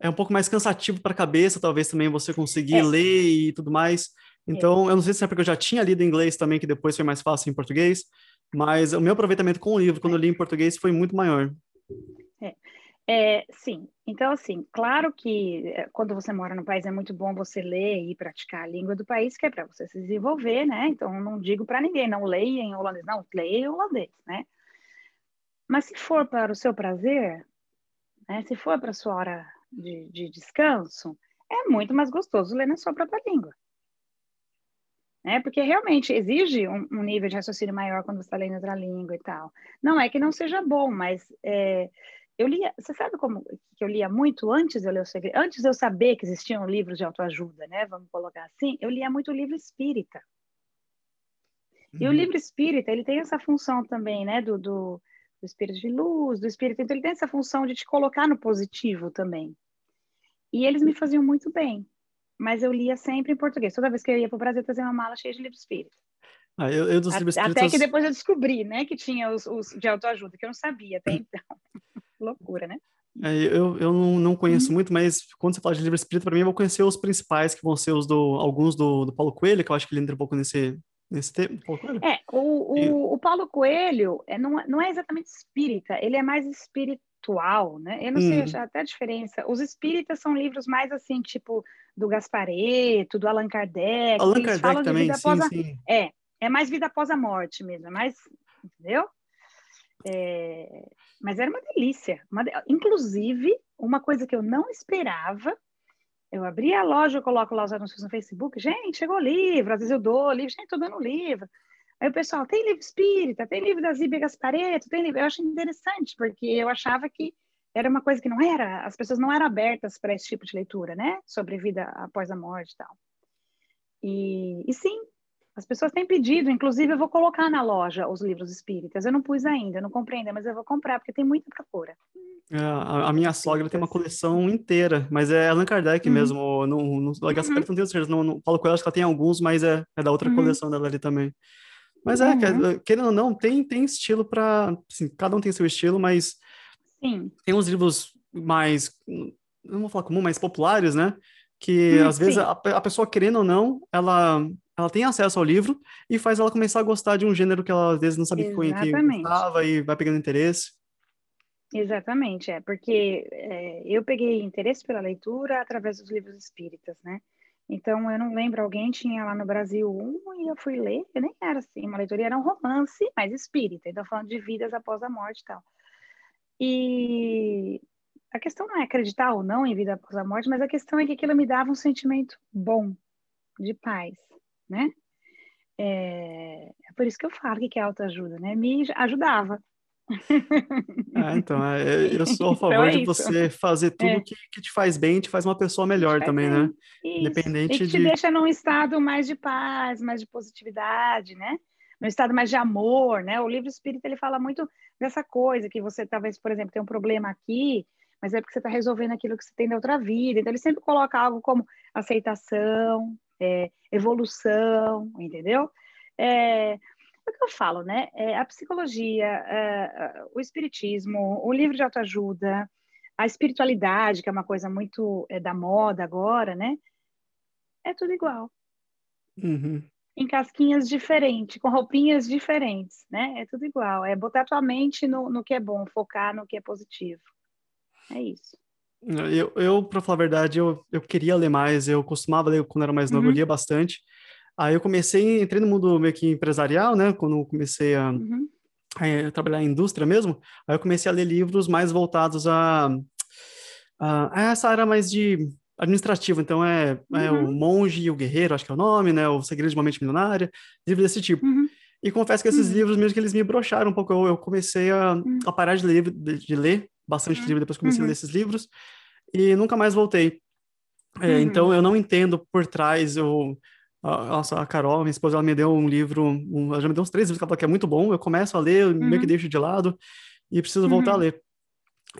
é um pouco mais cansativo para a cabeça, talvez também você conseguir é. ler e tudo mais. Então, é. eu não sei se é porque eu já tinha lido em inglês também, que depois foi mais fácil em português, mas o meu aproveitamento com o livro, quando eu li em português, foi muito maior. É. É, sim, então assim, claro que é, quando você mora no país é muito bom você ler e praticar a língua do país, que é para você se desenvolver, né? Então não digo para ninguém, não leia em holandês, não, leia em holandês, né? Mas se for para o seu prazer, né? Se for para sua hora de, de descanso, é muito mais gostoso ler na sua própria língua né? Porque realmente exige um, um, nível de raciocínio maior quando você está lendo outra língua e tal. Não é que não seja bom, mas é, eu lia. Você sabe como que eu lia muito antes de eu ler o segredo? Antes de eu saber que existiam livros de autoajuda, né? Vamos colocar assim, eu lia muito livro espírita. Uhum. E o uhum. livro espírita, ele tem essa função também, né? Do, do, do espírito de luz, do espírito. Então, ele tem essa função de te colocar no positivo também. E eles me faziam muito bem mas eu lia sempre em português. Toda vez que eu ia para o Brasil, eu trazia uma mala cheia de livros espíritas. Ah, eu, eu dos livros espíritas... Até que depois eu descobri, né, que tinha os, os de autoajuda, que eu não sabia até então. Loucura, né? É, eu, eu não, não conheço muito, mas quando você fala de livro espírita, para mim eu vou conhecer os principais, que vão ser os do alguns do, do Paulo Coelho, que eu acho que ele entra um pouco nesse, nesse tema. É, o, o, o Paulo Coelho é, não, não é exatamente espírita, ele é mais espiritual, né? Eu não hum. sei até a diferença. Os espíritas são livros mais assim, tipo do Gaspareto, do Allan Kardec. Allan Kardec também, sim, a... sim. É, é mais vida após a morte mesmo, é mais, entendeu? É... Mas era uma delícia. Uma... Inclusive, uma coisa que eu não esperava, eu abri a loja, eu coloco lá os anúncios no Facebook, gente, chegou o livro, às vezes eu dou livro, gente, tô dando livro. Aí o pessoal, tem livro espírita, tem livro da Zíbia Gaspareto, tem livro. Eu achei interessante, porque eu achava que era uma coisa que não era, as pessoas não eram abertas para esse tipo de leitura, né? Sobre vida após a morte e tal. E, e sim, as pessoas têm pedido, inclusive eu vou colocar na loja os livros espíritas. Eu não pus ainda, não comprei ainda, mas eu vou comprar, porque tem muita procura. É, a, a, minha sogra tem uma coleção inteira, mas é Allan Kardec uhum. mesmo. No, no, no uhum. não tenho certeza, no, no Paulo Coelho acho que ela tem alguns, mas é, é da outra uhum. coleção dela ali também. Mas é, uhum. querendo ou não, tem, tem estilo para. Assim, cada um tem seu estilo, mas Sim. Tem uns livros mais, não vou falar comum, mais populares, né? Que hum, às vezes a, a, pessoa, querendo ou não, ela, ela tem acesso ao livro e faz ela começar a gostar de um gênero que ela às vezes não sabia Exatamente. que gostava e vai pegando interesse. Exatamente, é, porque é, eu peguei interesse pela leitura através dos livros espíritas, né? Então, eu não lembro, alguém tinha lá no Brasil um e eu fui ler, eu nem era assim, uma leitura, era um romance, mas espírita, então falando de vidas após a morte e tal. E a questão não é acreditar ou não em vida após a morte, mas a questão é que aquilo me dava um sentimento bom, de paz, né? É, é por isso que eu falo que é autoajuda, né? Me ajudava. Ah, então, é, eu sou a então favor então é de você fazer tudo é. que, que te faz bem, te faz uma pessoa melhor também, bem. né? Isso. Independente e que te de... deixa num estado mais de paz, mais de positividade, né? no estado mais de amor, né? O livro espírita ele fala muito dessa coisa que você talvez, por exemplo, tem um problema aqui, mas é porque você está resolvendo aquilo que você tem da outra vida. Então ele sempre coloca algo como aceitação, é, evolução, entendeu? É, é o que eu falo, né? É, a psicologia, é, o espiritismo, o livro de autoajuda, a espiritualidade, que é uma coisa muito é, da moda agora, né? É tudo igual. Uhum em casquinhas diferentes, com roupinhas diferentes, né? É tudo igual. É botar tua mente no, no que é bom, focar no que é positivo. É isso. Eu, eu para falar a verdade, eu, eu queria ler mais. Eu costumava ler quando era mais novo, uhum. eu lia bastante. Aí eu comecei, entrei no mundo meio que empresarial, né? Quando eu comecei a, uhum. a, trabalhar em indústria mesmo. Aí eu comecei a ler livros mais voltados a, a, a essa área mais de administrativo, então é, uhum. é, o uhum. Monge e o Guerreiro, acho que é o nome, né? O Segredo de uma Mente Milionária, livros desse tipo. Uhum. E confesso que esses uhum. livros, mesmo que eles me broxaram um pouco, eu, eu comecei a, uhum. a parar de ler, de, de, ler bastante livro depois comecei a ler esses livros, e nunca mais voltei. É. Então, eu não entendo por trás, eu... Nossa, a Carol, minha esposa, ela me deu um livro, um, ela já me deu uns três livros que ela falou que é muito bom, eu começo a ler, meio que uhum. deixo de lado, e preciso voltar a uhum. ler.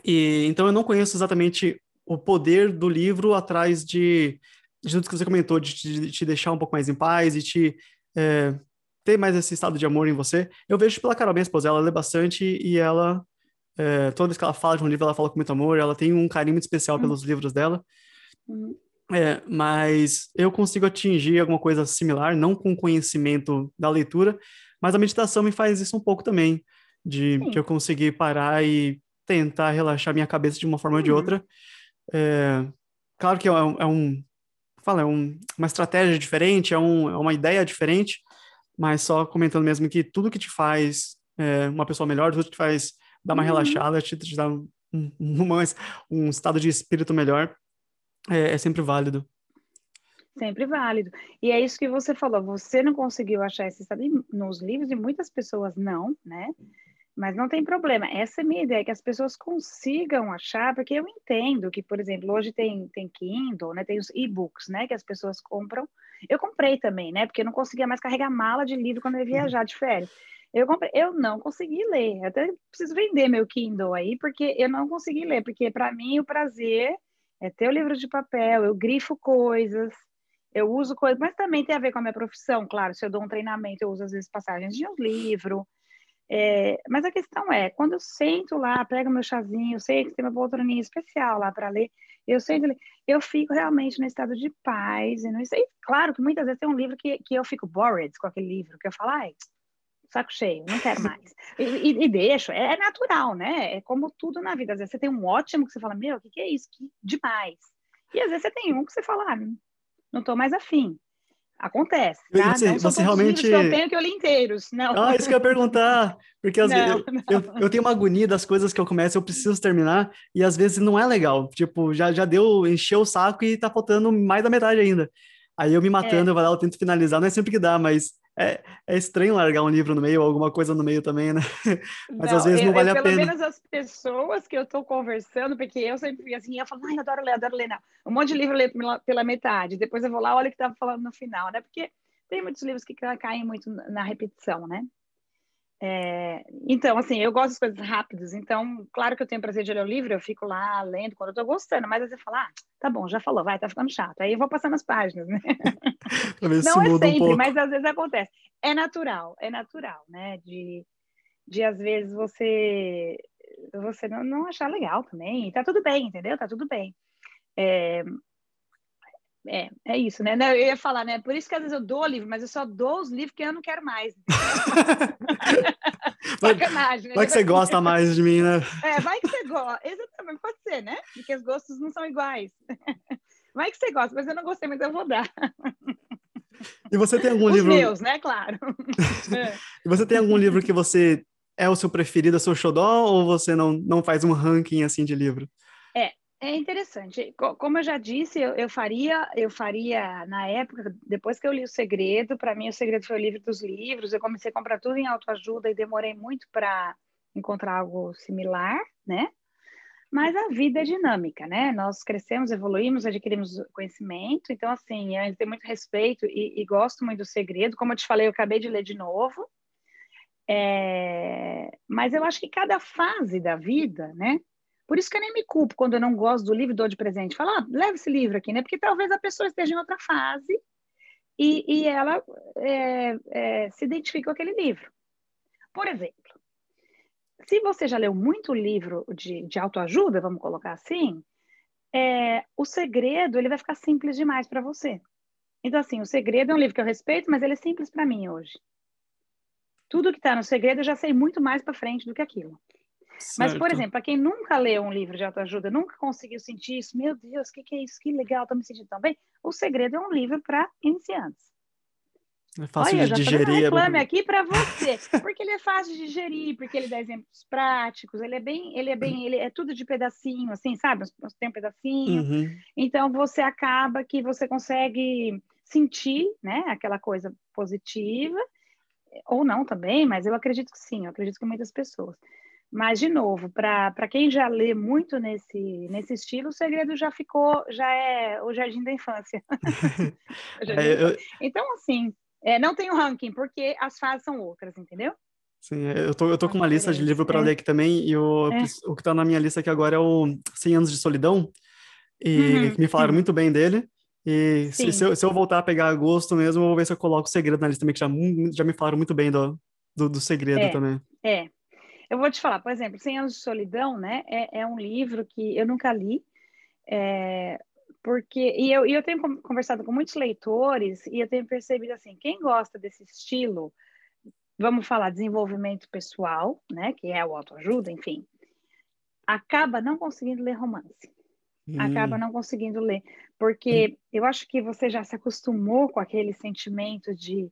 E, então, eu não conheço exatamente o poder do livro atrás de, de tudo que você comentou, de te, de te deixar um pouco mais em paz e te é, ter mais esse estado de amor em você. Eu vejo pela Carol, minha esposa, ela lê bastante e ela, é, toda vez que ela fala de um livro, ela fala com muito amor, ela tem um carinho muito especial uhum. pelos livros dela. Uhum. É, mas eu consigo atingir alguma coisa similar, não com conhecimento da leitura, mas a meditação me faz isso um pouco também, de que eu conseguir parar e tentar relaxar minha cabeça de uma forma ou de uhum. outra. É, claro que é um, é um fala, é um, uma estratégia diferente, é, um, é uma ideia diferente, mas só comentando mesmo que tudo que te faz é, uma pessoa melhor, tudo que te faz dar uma uhum. relaxada, te, te dá um, um, um, estado de espírito melhor, é, é sempre válido. Sempre válido. E é isso que você falou, você não conseguiu achar esse estado nos livros e muitas pessoas não, né? Mas não tem problema. Essa é a minha ideia, que as pessoas consigam achar, porque eu entendo que, por exemplo, hoje tem, tem Kindle, né? Tem os e-books, né? Que as pessoas compram. Eu comprei também, né? Porque eu não conseguia mais carregar mala de livro quando eu ia viajar de férias. Eu comprei, eu não consegui ler. Eu até preciso vender meu Kindle aí, porque eu não consegui ler. Porque para mim o prazer é ter o livro de papel, eu grifo coisas, eu uso coisas, mas também tem a ver com a minha profissão, claro. Se eu dou um treinamento, eu uso às vezes passagens de um livro. É, mas a questão é, quando eu sento lá, pego meu chazinho, sei que tem uma poltroninha especial lá para ler, eu sento eu fico realmente no estado de paz. E, não, sei claro que muitas vezes tem um livro que, que eu fico bored com aquele livro, que eu falo, ai, saco cheio, não quero mais. E, e, e, deixo, é, é, natural, né? É como tudo na vida. Às vezes você tem um ótimo que você fala, meu, o que, que é isso? Que demais. E às vezes você tem um que você fala, ah, não estou mais afim. Acontece, tá? Você, não você realmente... que eu tenho que eu li inteiros, não. Ah, isso que eu ia perguntar, porque às vezes eu, eu, eu, tenho uma agonia das coisas que eu começo, eu preciso terminar, e às vezes não é legal, tipo, já, já deu, encheu o saco e tá faltando mais da metade ainda. Aí eu me matando, é. eu vou lá, eu tento finalizar, não é sempre que dá, mas é, é estranho largar um livro no meio ou alguma coisa no meio também, né? Mas não, às vezes não vale eu, a pena. Pelo menos as pessoas que eu estou conversando, porque eu sempre assim, eu falo, ai, eu adoro ler, adoro ler, não. Um monte de livro eu leio pela, pela metade, depois eu vou lá, olha o que estava falando no final, né? Porque tem muitos livros que caem muito na repetição, né? É, então, assim, eu gosto das coisas rápidas, então, claro que eu tenho prazer de ler o livro, eu fico lá lendo quando eu tô gostando, mas às vezes eu falo, ah, tá bom, já falou, vai, tá ficando chato. Aí eu vou passando as páginas, né? Não é sempre, um mas às vezes acontece. É natural, é natural, né? De, de às vezes você você não, não achar legal também, tá tudo bem, entendeu? Tá tudo bem. É, é, é isso, né? Eu ia falar, né? Por isso que às vezes eu dou livro, mas eu só dou os livros que eu não quero mais. Sacanagem, né? Vai que você gosta mais de mim, né? É, vai que você gosta. Exatamente, pode ser, né? Porque os gostos não são iguais. Vai que você gosta, mas eu não gostei, mas eu vou dar. E você tem algum os livro. meus, né? Claro. É. E você tem algum livro que você é o seu preferido, é o seu xodó, ou você não, não faz um ranking assim de livro? É interessante. Como eu já disse, eu, eu, faria, eu faria na época, depois que eu li O Segredo, para mim O Segredo foi o livro dos livros. Eu comecei a comprar tudo em autoajuda e demorei muito para encontrar algo similar, né? Mas a vida é dinâmica, né? Nós crescemos, evoluímos, adquirimos conhecimento. Então, assim, eu tenho muito respeito e, e gosto muito do Segredo. Como eu te falei, eu acabei de ler de novo. É... Mas eu acho que cada fase da vida, né? Por isso que eu nem me culpo quando eu não gosto do livro e dou de presente. Fala, ah, esse livro aqui, né? Porque talvez a pessoa esteja em outra fase e, e ela é, é, se identifique com aquele livro. Por exemplo, se você já leu muito livro de, de autoajuda, vamos colocar assim, é, o segredo ele vai ficar simples demais para você. Então, assim, o segredo é um livro que eu respeito, mas ele é simples para mim hoje. Tudo que está no segredo eu já sei muito mais para frente do que aquilo. Certo. Mas, por exemplo, para quem nunca leu um livro de autoajuda, nunca conseguiu sentir isso, meu Deus, o que, que, é isso? Que legal, estou me sentindo tão bem. O Segredo é um livro para iniciantes. É fácil Olha, de digerir. Um é reclame aqui para você, porque ele é fácil de digerir, porque ele dá exemplos práticos, ele é bem, ele é bem, ele é tudo de pedacinho, assim, sabe? Tem um pedacinho. Uhum. Então você acaba que você consegue sentir, né, aquela coisa positiva, ou não também, mas eu acredito que sim, eu acredito que muitas pessoas. Mas, de novo, para quem já lê muito nesse, nesse estilo, o segredo já ficou, já é o jardim da infância. jardim é, eu... Então, assim, é, não tem o ranking, porque as fases são outras, entendeu? Sim, é, eu tô, eu tô com uma lista de livro para é. ler aqui também, e o, é. o que está na minha lista aqui agora é o 100 Anos de Solidão, e uhum, me falaram muito bem dele. E se, se, eu, se, eu, voltar a pegar gosto mesmo, eu vou ver se eu coloco o segredo na lista também, que já, já me falaram muito bem do, do, do segredo é, também. É. Eu vou te falar, por exemplo, 100 Anos de Solidão, né? É, é um livro que eu nunca li, é, porque e eu, e eu tenho conversado com muitos leitores e eu tenho percebido assim, quem gosta desse estilo, vamos falar desenvolvimento pessoal, né? Que é o autoajuda, enfim, acaba não conseguindo ler romance. Hum. Acaba não conseguindo ler, porque hum. eu acho que você já se acostumou com aquele sentimento de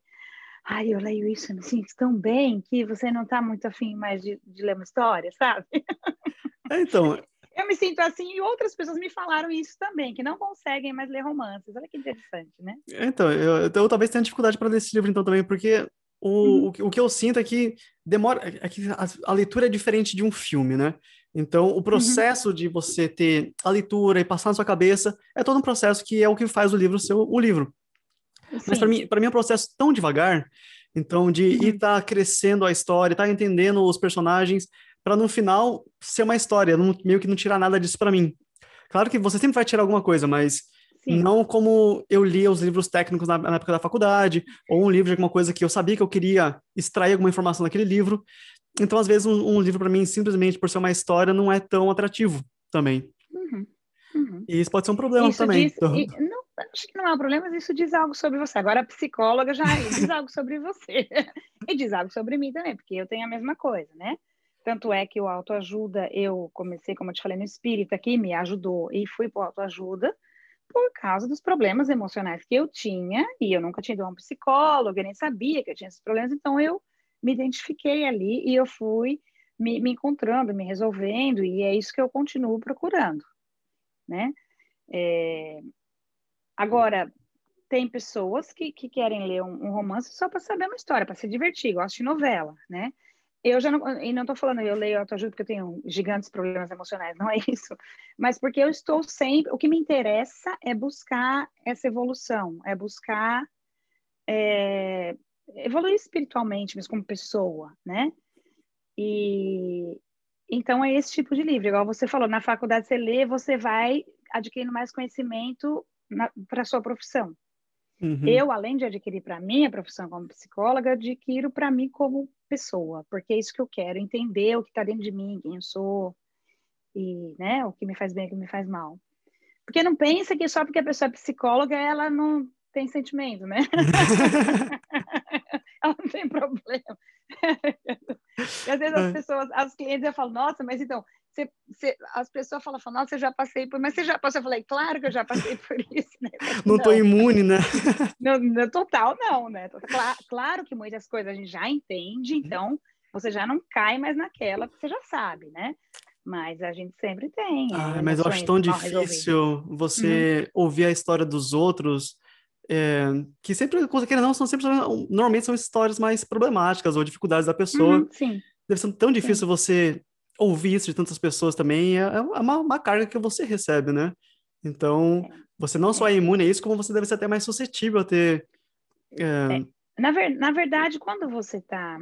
ai, eu leio isso, eu me sinto tão bem que você não está muito afim mais de, de, ler uma história, sabe? É, então. Eu me sinto assim e outras pessoas me falaram isso também, que não conseguem mais ler romances. Olha que interessante, né? É, então, eu, eu talvez tenha dificuldade para ler esse livro então também, porque o, uhum. o, o, que eu sinto é que demora, é que a, a, leitura é diferente de um filme, né? Então, o uhum. processo uhum. de você ter a leitura e passar na sua cabeça é todo um processo que é o que faz o livro ser o, o livro. Sim. Mas para mim, para mim é um processo tão devagar, então de uhum. ir tá crescendo a história, tá entendendo os personagens, para no final ser uma história, não, meio que não tirar nada disso para mim. Claro que você sempre vai tirar alguma coisa, mas Sim. não como eu lia os livros técnicos na, na, época da faculdade, ou um livro de alguma coisa que eu sabia que eu queria extrair alguma informação daquele livro. Então, às vezes, um, um livro para mim, simplesmente por ser uma história, não é tão atrativo também. Uhum. Uhum. E isso pode ser um problema isso também. Diz, então... e, não, acho que não é um problema, mas isso diz algo sobre você. Agora, a psicóloga já diz algo sobre você. e diz algo sobre mim também, porque eu tenho a mesma coisa, né? Tanto é que o autoajuda, eu comecei, como eu te falei, no espírito aqui, me ajudou e fui para autoajuda por causa dos problemas emocionais que eu tinha, e eu nunca tinha ido a um psicólogo, eu nem sabia que eu tinha esses problemas, então eu me identifiquei ali e eu fui me, me encontrando, me resolvendo, e é isso que eu continuo procurando, né? É, Agora, tem pessoas que, que querem ler um, um romance só para saber uma história, para se divertir, gosto de novela, né? Eu já não, e não estou falando, eu leio autoajuda porque eu tenho gigantes problemas emocionais, não é isso. Mas porque eu estou sempre, o que me interessa é buscar essa evolução, é buscar é, evoluir espiritualmente, mas como pessoa, né? E então é esse tipo de livro, igual você falou, na faculdade você lê, você vai adquirindo mais conhecimento para sua profissão. Uhum. Eu, além de adquirir para mim a profissão como psicóloga, adquiro para mim como pessoa, porque é isso que eu quero, entender o que está dentro de mim, quem eu sou, e né, o que me faz bem e o que me faz mal. Porque não pensa que só porque a pessoa é psicóloga, ela não tem sentimento, né? ela não tem problema. e às vezes as é. pessoas, as clientes, eu falo, nossa, mas então, você, você, as pessoas falam, falam, nossa, eu já passei por, mas você já passou? Eu falei, claro que eu já passei por isso, né? Não estou imune, né? No, no, total, não, né? Claro, claro que muitas coisas a gente já entende, então você já não cai mais naquela que você já sabe, né? Mas a gente sempre tem. Ah, mas eu acho tão difícil você uhum. ouvir a história dos outros, é, que sempre, que não, são sempre, normalmente são histórias mais problemáticas ou dificuldades da pessoa. Uhum, sim. Deve ser tão difícil sim. você ouvir isso de tantas pessoas também é, é uma, uma carga que você recebe, né? Então, você não só é imune a isso, como você deve ser até mais suscetível a ter. É... É. Na, ver, na verdade, quando você está.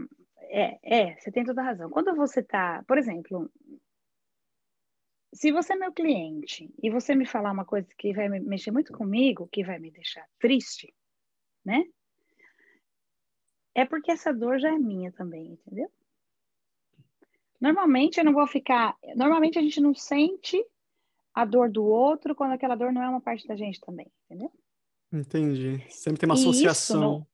É, é, você tem toda a razão. Quando você está, por exemplo, se você é meu cliente e você me falar uma coisa que vai mexer muito comigo, que vai me deixar triste, né? É porque essa dor já é minha também, entendeu? Normalmente eu não vou ficar. Normalmente a gente não sente a dor do outro quando aquela dor não é uma parte da gente também, entendeu? Entendi. Sempre tem uma associação. No...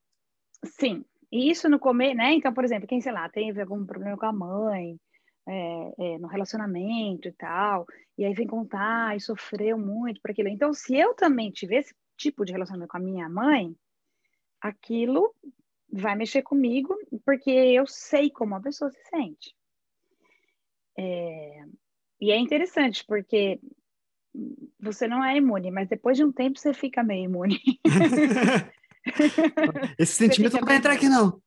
Sim. E isso no comer, né? Então, por exemplo, quem, sei lá, teve algum problema com a mãe, é, é, no relacionamento e tal, e aí vem contar e sofreu muito por aquilo. Então, se eu também tiver esse tipo de relacionamento com a minha mãe, aquilo vai mexer comigo, porque eu sei como a pessoa se sente. É, e é interessante, porque você não é imune, mas depois de um tempo você fica meio imune. Esse sentimento não vai entrar aqui, não.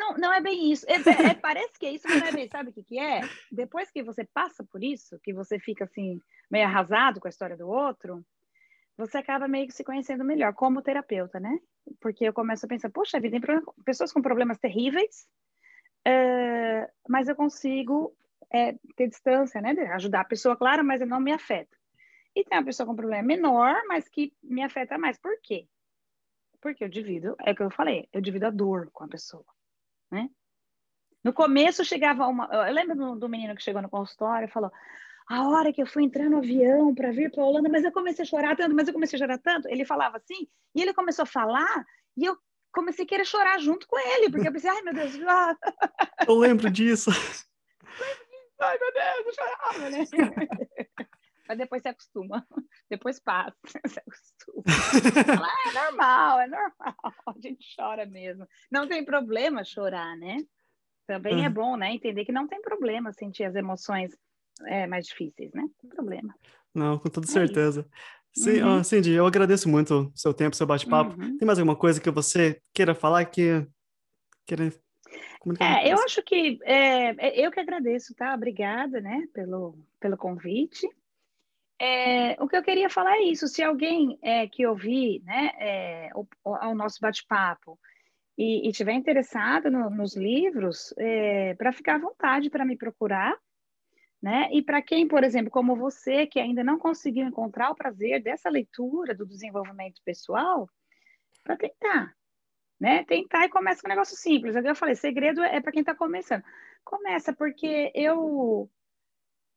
Não, não é bem isso. É, é, é, parece que é isso, mas não é bem. Sabe o que, que é? Depois que você passa por isso, que você fica assim, meio arrasado com a história do outro, você acaba meio que se conhecendo melhor como terapeuta, né? Porque eu começo a pensar, poxa vida, tem pessoas com problemas terríveis, uh, mas eu consigo é, ter distância, né? Ajudar a pessoa, claro, mas não me afeta. E tem uma pessoa com problema menor, mas que me afeta mais. Por quê? Porque eu divido, é o que eu falei, eu divido a dor com a pessoa, né? No começo chegava uma. Eu lembro do, do menino que chegou no consultório e falou: a hora que eu fui entrar no avião para vir para a Holanda, mas eu comecei a chorar tanto, mas eu comecei a chorar tanto. Ele falava assim, e ele começou a falar, e eu comecei a querer chorar junto com ele, porque eu pensei, ai meu Deus, ah. eu lembro disso. ai meu Deus, eu chorava, né? mas depois se acostuma, depois passa, se acostuma. Fala, ah, é normal, é normal, a gente chora mesmo. Não tem problema chorar, né? Também uhum. é bom, né? Entender que não tem problema sentir as emoções é, mais difíceis, né? Não tem problema. Não, com toda é certeza. Sim, uhum. Cindy, eu agradeço muito o seu tempo, seu bate-papo. Uhum. Tem mais alguma coisa que você queira falar que queira é, eu acho que é, é, eu que agradeço, tá? Obrigada, né, pelo, pelo convite. É, o que eu queria falar é isso. Se alguém é, que ouvir né, é, o, o, nosso bate-papo e, e tiver interessado no, nos livros, é, para ficar à vontade para me procurar. Né? E para quem, por exemplo, como você, que ainda não conseguiu encontrar o prazer dessa leitura do desenvolvimento pessoal, para tentar. Né? Tentar e começa com um negócio simples. É eu falei, segredo é para quem está começando. Começa, porque eu,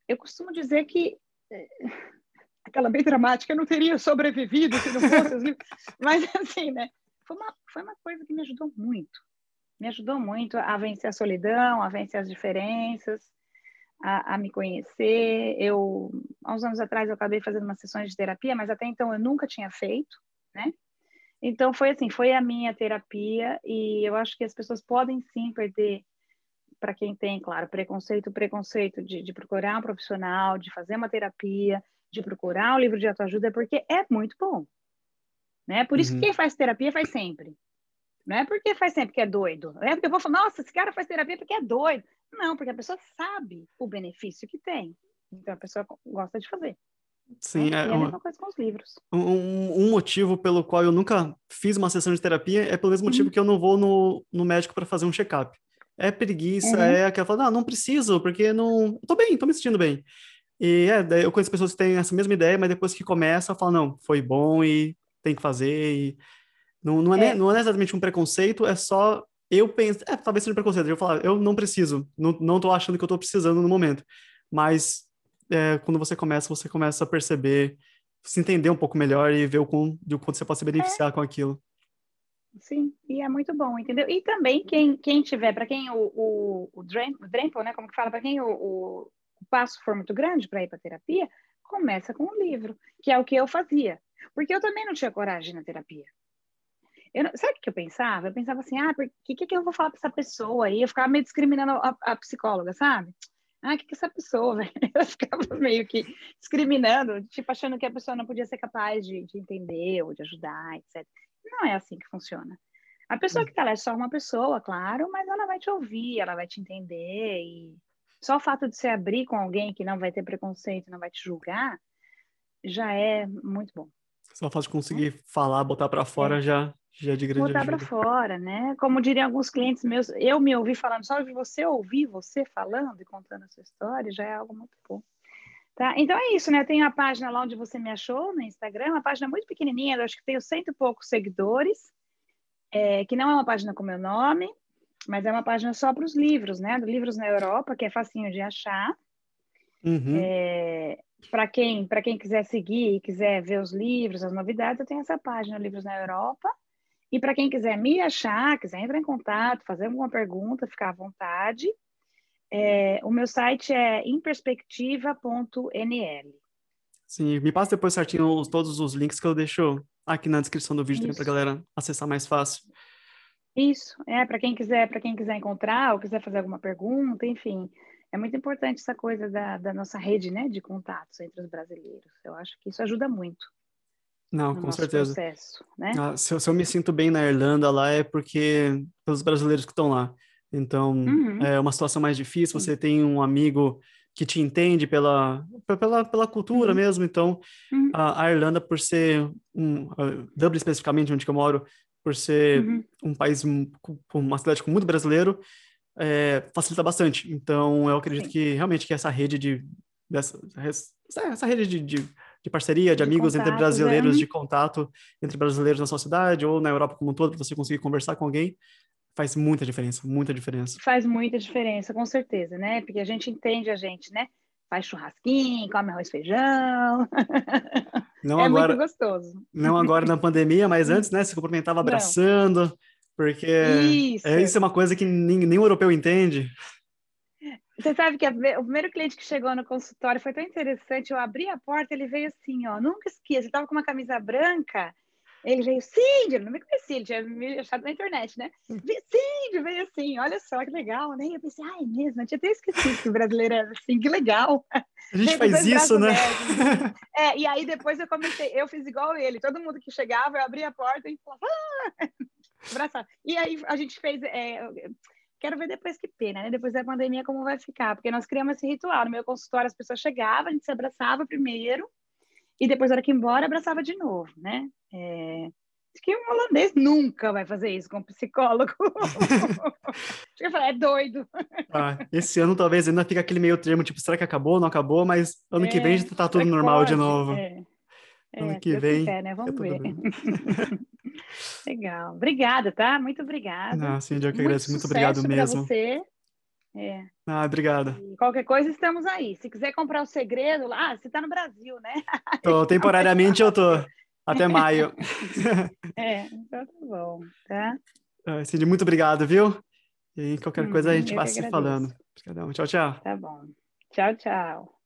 eu costumo dizer que aquela bem dramática, eu não teria sobrevivido se não fosse os livros. Mas, assim, né? Foi uma, foi uma coisa que me ajudou muito. Me ajudou muito a vencer a solidão, a vencer as diferenças, a, a me conhecer. Eu, há uns anos atrás, eu acabei fazendo umas sessões de terapia, mas até então eu nunca tinha feito, né? Então, foi assim, foi a minha terapia e eu acho que as pessoas podem sim perder para quem tem, claro, preconceito, preconceito de, de, procurar um profissional, de fazer uma terapia, de procurar um livro de autoajuda, é porque é muito bom. Né? Por isso uhum. que quem faz terapia faz sempre. Não é porque faz sempre que é doido. Não é porque eu vou falar, nossa, esse cara faz terapia porque é doido. Não, porque a pessoa sabe o benefício que tem. Então a pessoa gosta de fazer. Sim, é, é a mesma coisa com os livros. Um, um, motivo pelo qual eu nunca fiz uma sessão de terapia é pelo mesmo motivo uhum. que eu não vou no, no médico para fazer um check-up. É preguiça, uhum. é aquela fala, não, não preciso, porque não. tô bem, tô me sentindo bem. E é, eu conheço pessoas que têm essa mesma ideia, mas depois que começa, fala, não, foi bom e tem que fazer. E... Não, não, é, é. não é exatamente um preconceito, é só eu penso, é, talvez seja um preconceito, eu falar, eu não preciso, não, não tô achando que eu tô precisando no momento. Mas é, quando você começa, você começa a perceber, se entender um pouco melhor e ver o quanto, o quanto você pode se beneficiar é. com aquilo. Sim, e é muito bom, entendeu? E também quem, quem tiver, para quem o, o, o, Dremple, né, como que fala, para quem o, o, o, passo for muito grande para ir para terapia, começa com o livro, que é o que eu fazia. Porque eu também não tinha coragem na terapia. Eu, sabe o que eu pensava? Eu pensava assim, ah, o que, que, eu vou falar para essa pessoa aí? Eu ficava meio discriminando a, a psicóloga, sabe? Ah, o que, que essa pessoa, velho? Eu ficava meio que discriminando, tipo, achando que a pessoa não podia ser capaz de, de entender ou de ajudar, etc. Não é assim que funciona. A pessoa hum. que está lá é só uma pessoa, claro, mas ela vai te ouvir, ela vai te entender e só o fato de se abrir com alguém que não vai ter preconceito, não vai te julgar, já é muito bom. Só o fato de conseguir é. falar, botar para fora é. já já é de grande botar para fora, né? Como diriam alguns clientes meus, eu me ouvi falando, só de você ouvir você falando e contando a sua história já é algo muito bom. Tá? Então é isso, né? Tem a página lá onde você me achou no Instagram, uma página muito pequenininha, eu acho que tenho cento e poucos seguidores, é, que não é uma página com meu nome, mas é uma página só para os livros, né? Do Livros na Europa, que é facinho de achar. Uhum. É, para quem, quem quiser seguir e quiser ver os livros, as novidades, eu tenho essa página, Livros na Europa. E para quem quiser me achar, quiser entrar em contato, fazer alguma pergunta, ficar à vontade. É, o meu site é imperspectiva.nl. Sim, me passa depois certinho os, todos os links que eu deixo aqui na descrição do vídeo para a galera acessar mais fácil. Isso, é para quem quiser, para quem quiser encontrar ou quiser fazer alguma pergunta, enfim, é muito importante essa coisa da, da nossa rede, né, de contatos entre os brasileiros. Eu acho que isso ajuda muito. Não, com certeza. Processo, né? ah, se, eu, se, eu, me sinto bem na Irlanda lá é porque pelos brasileiros que estão lá. Então, uhum. é uma situação mais difícil, você tem um amigo que te entende pela, pela, pela cultura uhum. mesmo. Então, uhum. a, a, Irlanda, por ser um, Dublin especificamente, onde eu moro, por ser uhum. um país, uma cidade com muito brasileiro, é, facilita bastante. Então, eu acredito Sim. que realmente que essa rede de dessa, essa rede de, de, de parceria, de, de amigos entre brasileiros, é. de contato entre brasileiros na sua cidade ou na Europa como um todo, para você conseguir conversar com alguém, faz muita diferença, muita diferença. Faz muita diferença, com certeza, né? Porque a gente entende a gente, né? Faz churrasquinho, come arroz feijão. Não é agora, muito gostoso. Não agora na pandemia, mas antes, né? Se cumprimentava abraçando, não. porque isso. É, isso é uma coisa que o europeu entende. Você sabe que a, o primeiro cliente que chegou no consultório foi tão interessante. Eu abri a porta, ele veio assim, ó, nunca esqueça. Ele estava com uma camisa branca ele veio, Cindy, não me conhecia, ele tinha me achado na internet, né? Cindy, veio assim, olha só que legal, né? Eu pensei, ai, mesmo, eu tinha até esquecido que o brasileiro era assim, que legal. A gente faz isso, né? é, e aí depois eu comentei, eu fiz igual ele, todo mundo que chegava, eu abria a porta e falava, ah! abraçar. E aí a gente fez, é, quero ver depois que pena, né? Depois da pandemia como vai ficar, porque nós criamos esse ritual, no meu consultório as pessoas chegavam, a gente se abraçava primeiro, e depois, na hora que ia embora, abraçava de novo, né? É... Acho que um holandês nunca vai fazer isso com um psicólogo. Acho que eu falei, é doido. Ah, esse ano talvez ainda fica aquele meio termo, tipo, será que acabou? Não acabou? Mas ano é, que vem já tá tudo normal pode? de novo. É. Ano é, que vem. Quiser, né? Vamos ver. Legal. Obrigada, tá? Muito obrigada. Ah, sim, eu que agradeço. Muito obrigado mesmo. você. É. Ah, obrigada. E qualquer coisa, estamos aí. Se quiser comprar o segredo lá, ah, você está no Brasil, né? Tô, temporariamente eu tô. Até maio. é, então tá bom, tá? Ah, Cindy, muito obrigado, viu? E qualquer coisa a uhum, gente vai se falando. Tchau, tchau. Tá bom. Tchau, tchau.